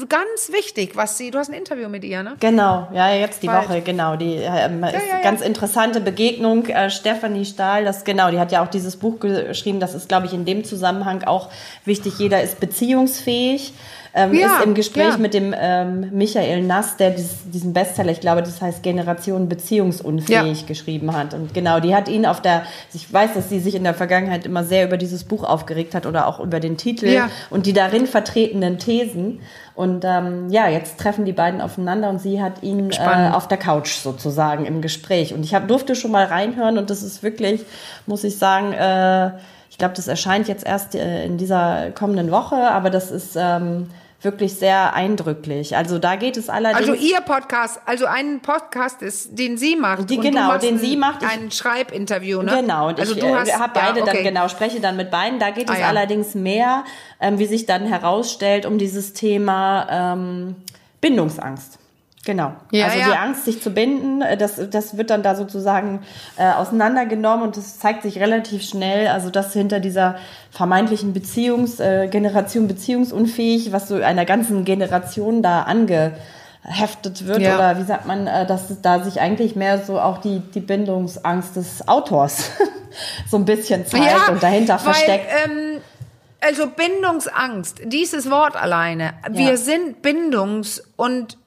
ganz wichtig, was sie, du hast ein Interview mit ihr, ne?
genau, ja, jetzt die
Bald.
Woche, genau. Die ähm, ist ganz interessante Begegnung. Äh, Stefanie Stahl, das genau, die hat ja auch dieses Buch geschrieben. Das ist, glaube ich, in dem Zusammenhang auch wichtig. Jeder ist beziehungsfähig. Ähm,
Ja,
ist im Gespräch
ja.
mit dem ähm, Michael Nass, der dieses, diesen Bestseller, ich glaube, das heißt Generation beziehungsunfähig geschrieben hat. Und genau, die hat ihn auf der, ich weiß, dass sie sich in der Vergangenheit immer sehr über dieses Buch aufgeregt hat oder auch über den Titel
Ja.
und die darin vertretenen Thesen. Und ähm, ja, jetzt treffen die beiden aufeinander und sie hat ihn äh, auf der Couch sozusagen im Gespräch. Und ich hab, durfte schon mal reinhören und das ist wirklich, muss ich sagen, äh, ich glaube, das erscheint jetzt erst äh, in dieser kommenden Woche, aber das ist ähm, wirklich sehr eindrücklich. Also da geht es allerdings.
Also ihr Podcast, also einen Podcast ist, den sie macht.
Die- genau, den
ein,
sie macht. Ich-
Ein Schreibinterview, ne?
Genau, und
also
ich
du hast,
äh, habe beide
ja, okay.
dann genau, spreche dann mit beiden. Da geht
Ah,
es
ja.
allerdings mehr, ähm, wie sich dann herausstellt, um dieses Thema ähm, Bindungsangst. Genau.
Ja,
also
ja.
die Angst, sich zu binden, äh, das, das wird dann da sozusagen äh, auseinandergenommen und das zeigt sich relativ schnell, also dass hinter dieser vermeintlichen Beziehungs, äh, Generation beziehungsunfähig, was so einer ganzen Generation da angeheftet wird
Ja.
oder wie sagt man, äh, dass da sich eigentlich mehr so auch die, die Bindungsangst des Autors (laughs) so ein bisschen zeigt und dahinter
weil,
versteckt.
Ähm, also Bindungsangst, dieses Wort alleine. Wir sind Bindungs- und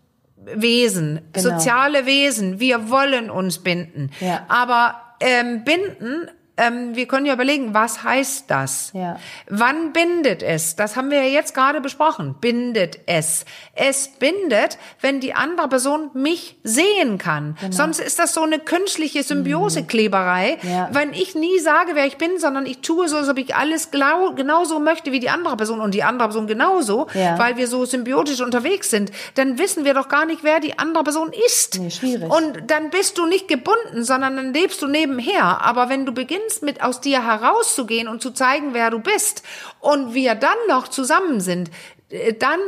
Wesen,
Genau.
soziale Wesen. Wir wollen uns binden.
Ja.
Aber ähm, binden, ähm, wir können ja überlegen, was heißt das?
Ja.
Wann bindet es? Das haben wir ja jetzt gerade besprochen. Bindet es. Es bindet, wenn die andere Person mich sehen kann.
Genau.
Sonst ist das so eine künstliche Symbiosekleberei.
Mhm. Ja.
Wenn ich nie sage, wer ich bin, sondern ich tue so, als ob ich alles genauso möchte wie die andere Person und die andere Person genauso,
Ja.
weil wir so symbiotisch unterwegs sind, dann wissen wir doch gar nicht, wer die andere Person ist.
Nee, schwierig.
Und dann bist du nicht gebunden, sondern dann lebst du nebenher. Aber wenn du beginnst, mit aus dir herauszugehen und zu zeigen, wer du bist. Und wir dann noch zusammen sind, äh, dann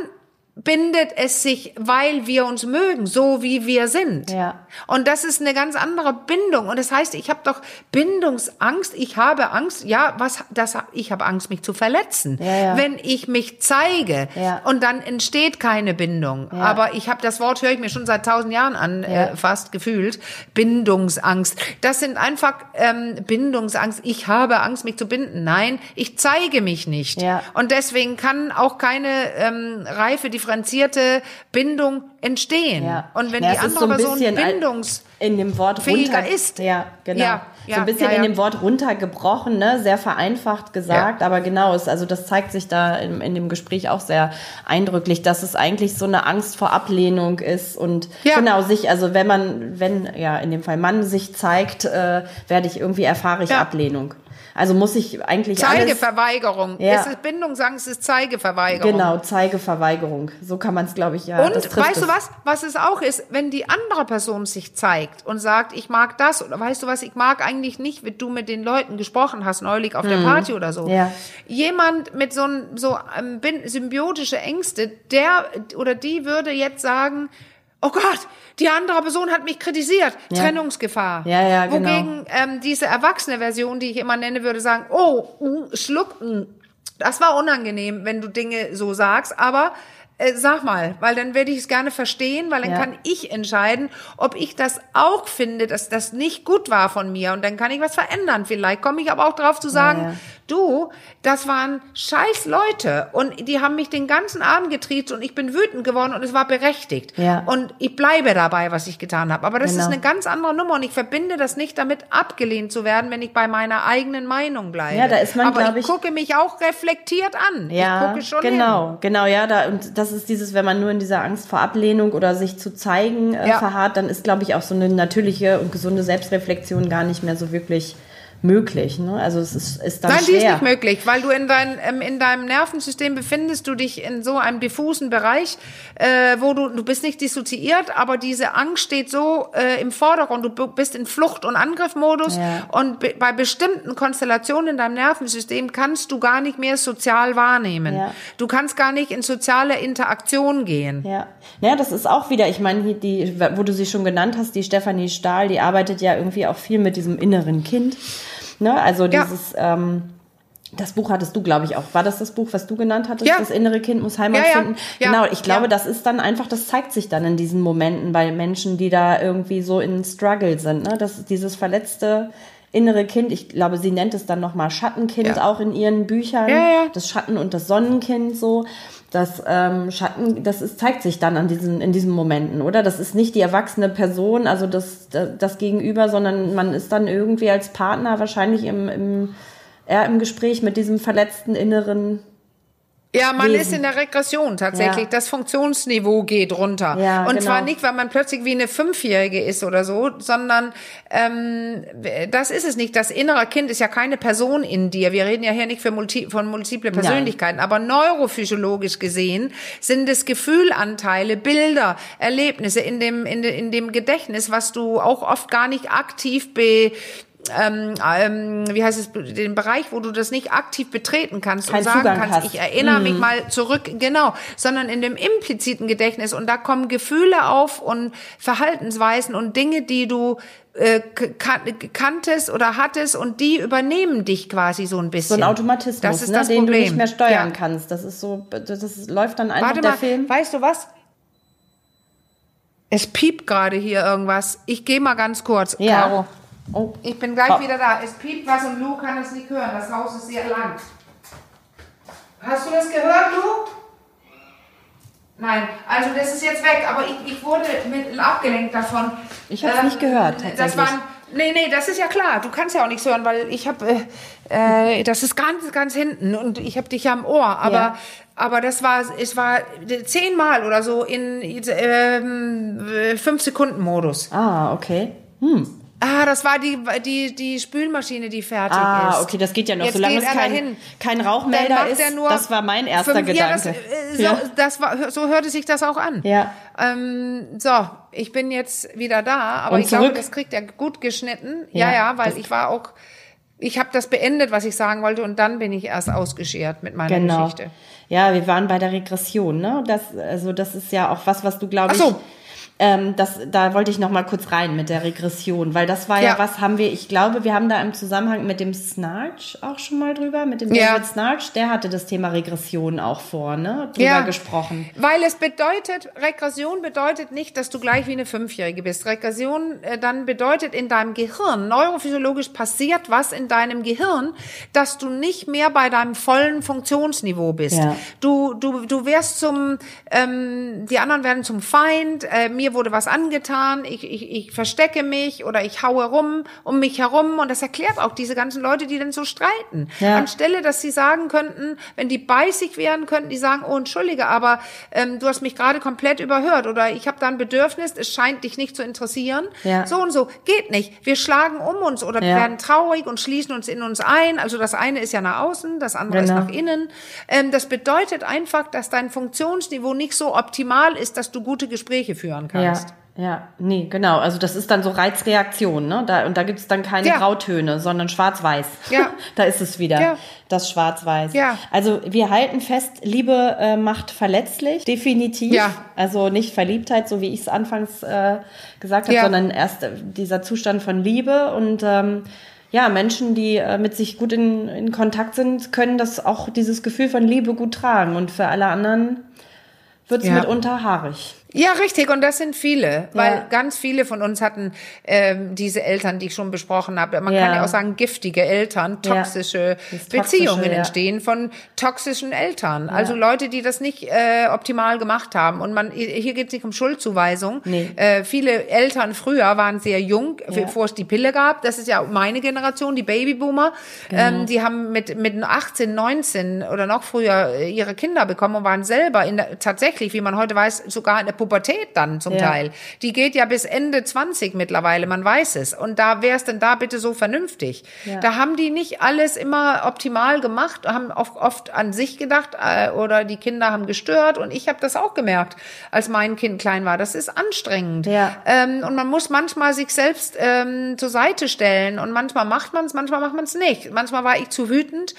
bindet es sich, weil wir uns mögen, so wie wir sind.
Ja.
Und das ist eine ganz andere Bindung. Und das heißt, ich habe doch Bindungsangst, ich habe Angst, ja, was das ich habe Angst, mich zu verletzen,
Ja, ja.
wenn ich mich zeige.
Ja.
Und dann entsteht keine Bindung.
Ja.
Aber ich habe das Wort höre ich mir schon seit tausend Jahren an, äh, fast gefühlt. Bindungsangst. Das sind einfach ähm, Bindungsangst. Ich habe Angst, mich zu binden. Nein, ich zeige mich nicht.
Ja.
Und deswegen kann auch keine ähm, reife, differenzierte Bindung entstehen.
Ja.
Und wenn
Ja,
die
ist
andere
so ein
Person Bindungs
in dem Wort
fähiger
runter
ist.
Ja, genau.
Ja,
so ein bisschen in dem Wort runtergebrochen, ne? sehr vereinfacht gesagt, aber genau, es, also das zeigt sich da in, in dem Gespräch auch sehr eindrücklich, dass es eigentlich so eine Angst vor Ablehnung ist und genau sich, also wenn man, wenn ja in dem Fall Mann sich zeigt, äh, werde ich irgendwie erfahre ich. Ablehnung. Also muss ich eigentlich
Zeigeverweigerung.
Ja.
Es ist Bindungsangst, es ist Zeigeverweigerung.
genau Zeigeverweigerung. So kann man es, glaube ich, ja.
Und weißt du
es.
was? Was es auch ist, wenn die andere Person sich zeigt und sagt, ich mag das oder weißt du was, ich mag eigentlich nicht, wie du mit den Leuten gesprochen hast neulich auf der Party oder so.
Mhm. Ja.
Jemand mit so ein, so ähm, bin- symbiotische Ängste, der oder die würde jetzt sagen, oh Gott, die andere Person hat mich kritisiert,
Ja.
Trennungsgefahr.
Ja, ja, genau.
Wogegen ähm, diese erwachsene Version, die ich immer nenne, würde sagen, oh, mm, Schluck, mm, das war unangenehm, wenn du Dinge so sagst, aber äh, sag mal, weil dann werde ich es gerne verstehen, weil dann
Ja.
kann ich entscheiden, ob ich das auch finde, dass das nicht gut war von mir und dann kann ich was verändern. Vielleicht komme ich aber auch drauf zu sagen,
Ja, ja.
du, das waren scheiß Leute und die haben mich den ganzen Abend getriezt und ich bin wütend geworden und es war berechtigt.
Ja.
Und ich bleibe dabei, was ich getan habe. Aber das
Genau.
ist eine ganz andere Nummer und ich verbinde das nicht damit, abgelehnt zu werden, wenn ich bei meiner eigenen Meinung bleibe.
Ja, da ist man,
Aber ich
ich-
gucke mich auch reflektiert an.
Ja,
ich gucke schon
genau,
hin.
genau, ja, da und das ist dieses, wenn man nur in dieser Angst vor Ablehnung oder sich zu zeigen äh,
Ja.
verharrt, dann ist, glaube ich, auch so eine natürliche und gesunde Selbstreflexion gar nicht mehr so wirklich möglich. Ne? Also es ist, ist dann
Nein, die ist
schwer.
nicht möglich, weil du in, dein, ähm, in deinem Nervensystem befindest du dich in so einem diffusen Bereich, äh, wo du, du bist nicht dissoziiert, aber diese Angst steht so äh, im Vordergrund, du bist in Flucht- und Angriffmodus
Ja.
und be- bei bestimmten Konstellationen in deinem Nervensystem kannst du gar nicht mehr sozial wahrnehmen.
Ja.
Du kannst gar nicht in soziale Interaktion gehen.
Ja, ja, das ist auch wieder, ich meine, die, wo du sie schon genannt hast, die Stefanie Stahl, die arbeitet ja irgendwie auch viel mit diesem inneren Kind. Ne? Also
Ja.
dieses, ähm, das Buch hattest du, glaube ich, auch. War das das Buch, was du genannt hattest?
Ja.
Das innere Kind muss Heimat
Ja, ja.
finden.
Ja.
Genau, ich glaube,
Ja.
das ist dann einfach, das zeigt sich dann in diesen Momenten bei Menschen, die da irgendwie so in Struggle sind. Ne? Das dieses verletzte innere Kind, ich glaube, sie nennt es dann nochmal Schattenkind
Ja.
auch in ihren Büchern.
Ja, ja.
Das Schatten- und das Sonnenkind so. Das ähm, Schatten, das ist, zeigt sich dann an diesen, in diesen Momenten, oder? Das ist nicht die erwachsene Person, also das, das Gegenüber, sondern man ist dann irgendwie als Partner wahrscheinlich im, im, eher im Gespräch mit diesem verletzten inneren.
Ja, man
Wesen.
ist in der Regression tatsächlich.
Ja.
Das Funktionsniveau geht runter.
Ja,
und
genau.
zwar nicht, weil man plötzlich wie eine Fünfjährige ist oder so, sondern ähm, das ist es nicht. Das innere Kind ist ja keine Person in dir. Wir reden ja hier nicht multi von multiple Persönlichkeiten, aber neurophysiologisch gesehen sind es Gefühlanteile, Bilder, Erlebnisse in dem, in, de, in dem Gedächtnis, was du auch oft gar nicht aktiv be ähm, ähm, wie heißt es, den Bereich, wo du das nicht aktiv betreten kannst
Keinen
und sagen
Zugang
kannst,
hast.
ich erinnere mich mal zurück, genau, sondern in dem impliziten Gedächtnis und da kommen Gefühle auf und Verhaltensweisen und Dinge, die du äh, kan kanntest oder hattest und die übernehmen dich quasi so ein
So
bisschen.
ein Automatismus,
das ist
ne,
das
den
Problem.
du nicht mehr steuern
Ja.
kannst. Das ist so, das ist, läuft dann einfach
Warte
der
mal,
Film.
weißt du was? Es piept gerade hier irgendwas. Ich gehe mal ganz kurz,
Ja.
Caro.
Oh,
Ich bin gleich
Oh.
wieder da. Es piept was und Lou kann es nicht hören. Das Haus ist sehr lang. Hast du das gehört, Lou? Nein, also das ist jetzt weg, aber ich, ich wurde mit, abgelenkt davon.
Ich hab's nicht gehört,
Das waren, nee, nee, das ist ja klar. Du kannst ja auch nichts hören, weil ich habe, äh, äh, das ist ganz, ganz hinten und ich habe dich ja am Ohr. Aber,
Ja.
aber das war, es war zehnmal oder so in ähm, fünf Sekunden Modus.
ah, okay.
Ah, das war die, die, die Spülmaschine, die fertig ist.
Ah, okay, das geht ja noch.
Jetzt
Solange es kein, kein Rauchmelder ist, das war mein erster
fünf- Ja,
Gedanke.
das, äh, so,
Ja.
das war, so hörte sich das auch an.
Ja.
Ähm, so, ich bin jetzt wieder da, aber
Und
ich glaube,
zurück?
das kriegt er gut geschnitten. Ja,
Ja,
ja, weil ich war auch ich habe das beendet, was ich sagen wollte, und dann bin ich erst ausgeschert mit meiner
Genau.
Geschichte.
Ja, wir waren bei der Regression, ne? Das, also das ist ja auch was, was du, glaube
Ach
ich,
so.
Ähm, das, da wollte ich noch mal kurz rein mit der Regression, weil das war ja.
Ja.
was, haben wir, ich glaube, wir haben da im Zusammenhang mit dem Snarch auch schon mal drüber, mit dem
Ja.
David Snarch, der hatte das Thema Regression auch vor, ne? Drüber
Ja.
gesprochen.
Weil es bedeutet, Regression bedeutet nicht, dass du gleich wie eine Fünfjährige bist. Regression äh, dann bedeutet in deinem Gehirn, neurophysiologisch passiert was in deinem Gehirn, dass du nicht mehr bei deinem vollen Funktionsniveau bist.
Ja.
Du, du, du wirst zum, ähm, die anderen werden zum Feind, äh, mir wurde was angetan, ich, ich, ich verstecke mich oder ich haue rum um mich herum und das erklärt auch diese ganzen Leute, die dann so streiten.
Ja.
Anstelle, dass sie sagen könnten, wenn die beißig wären, könnten die sagen, oh entschuldige, aber ähm, du hast mich gerade komplett überhört oder ich habe da ein Bedürfnis, es scheint dich nicht zu interessieren.
Ja.
So und so, geht nicht. Wir schlagen um uns oder wir
Ja.
werden traurig und schließen uns in uns ein. Also das eine ist ja nach außen, das andere
Genau.
ist nach innen. Ähm, das bedeutet einfach, dass dein Funktionsniveau nicht so optimal ist, dass du gute Gespräche führen kannst.
Ja. Ja, nee, genau. Also das ist dann so Reizreaktion, ne? Da, und da gibt's dann keine
Ja.
Grautöne, sondern schwarz-weiß.
Ja. (laughs)
da ist es wieder.
Ja.
Das Schwarz-Weiß.
Ja.
Also wir halten fest, Liebe äh, macht verletzlich, definitiv.
Ja.
Also nicht Verliebtheit, so wie ich es anfangs äh, gesagt habe,
Ja.
sondern erst äh, dieser Zustand von Liebe und ähm, ja, Menschen, die äh, mit sich gut in, in Kontakt sind, können das auch dieses Gefühl von Liebe gut tragen. Und für alle anderen wird's mitunter haarig.
Ja, richtig. Und das sind viele, weil
Ja.
ganz viele von uns hatten ähm, diese Eltern, die ich schon besprochen habe. Man
Ja.
kann ja auch sagen, giftige Eltern,
Ja.
toxische
Das
Beziehungen
Toxische, ja.
entstehen von toxischen Eltern. Also Leute, die das nicht äh, optimal gemacht haben. Und man hier geht es nicht um Schuldzuweisung.
Nee.
Äh, viele Eltern früher waren sehr jung,
Ja.
bevor es die Pille gab. Das ist ja meine Generation, die Babyboomer.
Genau.
Ähm, die haben mit, mit 18, 19 oder noch früher äh, ihre Kinder bekommen und waren selber in der, tatsächlich, wie man heute weiß, sogar in der Pubertät dann zum
Ja.
Teil. Die geht ja bis Ende 20 mittlerweile, man weiß es. Und da wäre es denn da bitte so vernünftig.
Ja.
Da haben die nicht alles immer optimal gemacht, haben oft, oft an sich gedacht äh, oder die Kinder haben gestört. Und ich habe das auch gemerkt, als mein Kind klein war. Das ist anstrengend.
Ja.
Ähm, und man muss manchmal sich selbst ähm, zur Seite stellen. Und manchmal macht man es, manchmal macht man es nicht. Manchmal war ich zu wütend.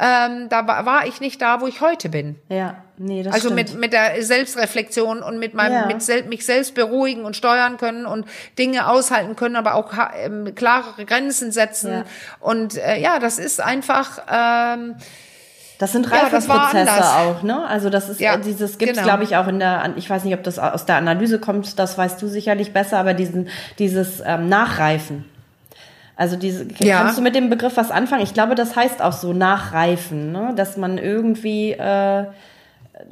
Ähm, da war, ich nicht da, wo ich heute bin.
Ja, nee, das
Also
stimmt.
mit, mit der Selbstreflexion und mit meinem,
Ja.
mit sel mich selbst beruhigen und steuern können und Dinge aushalten können, aber auch ähm, klarere Grenzen setzen.
Ja.
Und äh, ja, das ist einfach, ähm,
Das sind
Ja,
Reifeprozesse
anders.
auch, ne? Also das ist
Ja,
äh, dieses gibt's
genau.
glaube ich auch in der ich weiß nicht, ob das aus der Analyse kommt, das weißt du sicherlich besser, aber diesen dieses ähm, Nachreifen. Also diese
Ja.
kannst du mit dem Begriff was anfangen? Ich glaube, das heißt auch so nachreifen, ne? Dass man irgendwie äh,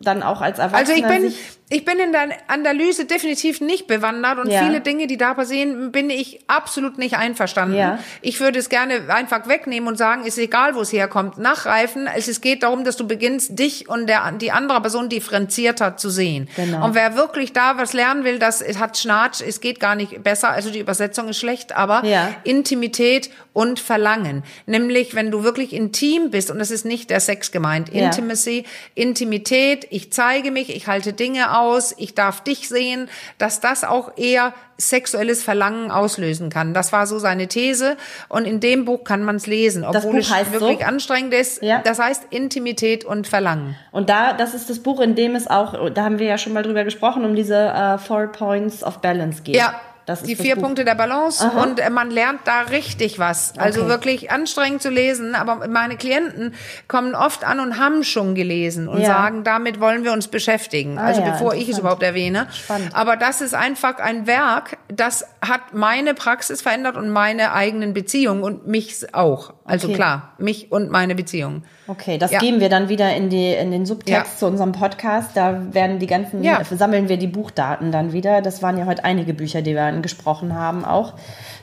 dann auch als Erwachsener
also ich bin,
sich
ich bin in der Analyse definitiv nicht bewandert und
Ja.
viele Dinge, die da passieren, bin ich absolut nicht einverstanden.
Ja.
Ich würde es gerne einfach wegnehmen und sagen, ist egal, wo es herkommt, nachreifen. Es geht darum, dass du beginnst, dich und der, die andere Person differenzierter zu sehen.
Genau.
Und wer wirklich da was lernen will, das hat Schnatsch, es geht gar nicht besser, also die Übersetzung ist schlecht, aber
Ja.
Intimität und Verlangen. Nämlich, wenn du wirklich intim bist, und das ist nicht der Sex gemeint. Intimacy, Intimität, ich zeige mich, ich halte Dinge aus, ich darf dich sehen, dass das auch eher sexuelles Verlangen auslösen kann. Das war so seine These und in dem Buch kann man es lesen,
Das
obwohl es wirklich
so?
anstrengend ist.
Ja.
Das heißt Intimität und Verlangen.
Und da, das ist das Buch, in dem es auch, da haben wir ja schon mal drüber gesprochen, um diese äh, Four Points of Balance geht.
Ja.
Das
die vier
Buch.
Punkte der Balance
Aha.
und äh, man lernt da richtig was. Also
Okay.
wirklich anstrengend zu lesen, aber meine Klienten kommen oft an und haben schon gelesen und
Ja.
sagen, damit wollen wir uns beschäftigen.
Ah
also
ja,
bevor ich es überhaupt erwähne.
Spannend.
Aber das ist einfach ein Werk, das hat meine Praxis verändert und meine eigenen Beziehungen und mich auch. Also
Okay.
klar, mich und meine Beziehungen.
Okay, das
Ja.
geben wir dann wieder in, die, in den Subtext zu unserem Podcast. Da werden die ganzen,
Ja.
sammeln wir die Buchdaten dann wieder. Das waren ja heute einige Bücher, die wir angesprochen haben auch.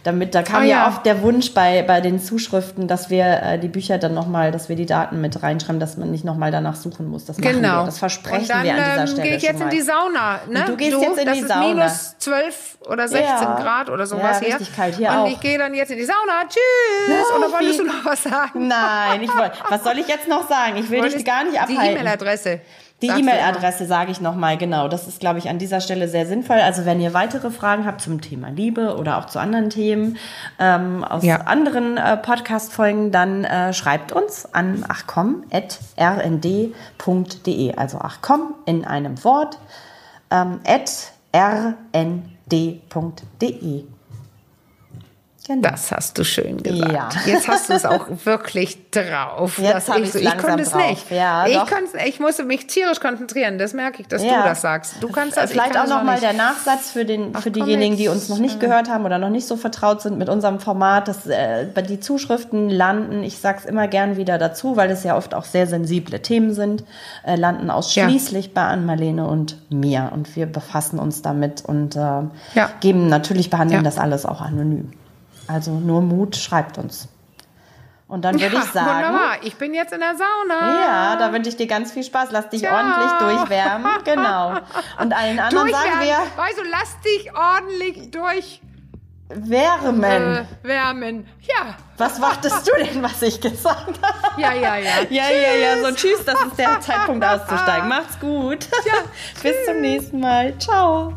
Damit, da kam
Ah,
ja.
ja.
oft der Wunsch bei, bei den Zuschriften, dass wir äh, die Bücher dann nochmal, dass wir die Daten mit reinschreiben, dass man nicht nochmal danach suchen muss. Das machen
Genau.
wir. Das versprechen
dann,
wir an dieser
ähm,
Stelle
gehe ich jetzt in die Sauna. Ne?
Und du gehst jetzt in die
ist
Sauna.
minus 12 oder 16
Ja.
Grad oder sowas
Ja,
hier.
richtig kalt hier
und
auch.
ich gehe dann jetzt in die Sauna. Tschüss.
Ja,
oder wolltest du noch was sagen?
Nein, ich wollte, was soll ich jetzt noch sagen? Ich will dich
Wolltest-
gar nicht
Die
abhalten.
E-Mail-Adresse.
Die E-Mail-Adresse sage ich nochmal, genau. Das ist, glaube ich, an dieser Stelle sehr sinnvoll. Also wenn ihr weitere Fragen habt zum Thema Liebe oder auch zu anderen Themen ähm, aus
Ja.
anderen äh, Podcast-Folgen, dann äh, schreibt uns an achcom.rnd.de. Also achcom in einem Wort ähm, at rnd.de. Genau.
Das hast du schön gesagt.
Ja.
Jetzt hast du es auch (laughs) wirklich drauf.
Jetzt
ich, so, ich konnte es nicht.
Ja,
ich, ich musste mich tierisch konzentrieren. Das merke ich, dass
Ja.
du das sagst. Du kannst das. ich
Vielleicht
kann
auch
das
noch mal
nicht.
der Nachsatz für, den, für
komm
diejenigen, die uns noch nicht gehört haben oder noch nicht so vertraut sind mit unserem Format. Dass, äh, die Zuschriften landen, ich sag's immer gern wieder dazu, weil es ja oft auch sehr sensible Themen sind, äh, landen ausschließlich bei Ann-Marlene und mir. Und wir befassen uns damit und äh,
Ja.
geben natürlich, behandeln
Ja.
das alles auch anonym. Also nur Mut, schreibt uns. Und dann würde
Ja,
ich sagen.
Wunderbar. Ich bin jetzt in der Sauna.
Ja, da wünsche ich dir ganz viel Spaß. Lass dich
Ciao.
ordentlich durchwärmen. (laughs) Genau. Und allen anderen sagen wir
du, lass dich ordentlich
wärmen.
Äh, durchwärmen. Ja.
Was wartest du denn, was ich gesagt habe?
Ja, ja, ja.
Ja, ja, ja. So, tschüss, das ist der Zeitpunkt auszusteigen. Macht's gut. (laughs) Bis zum nächsten Mal. Ciao.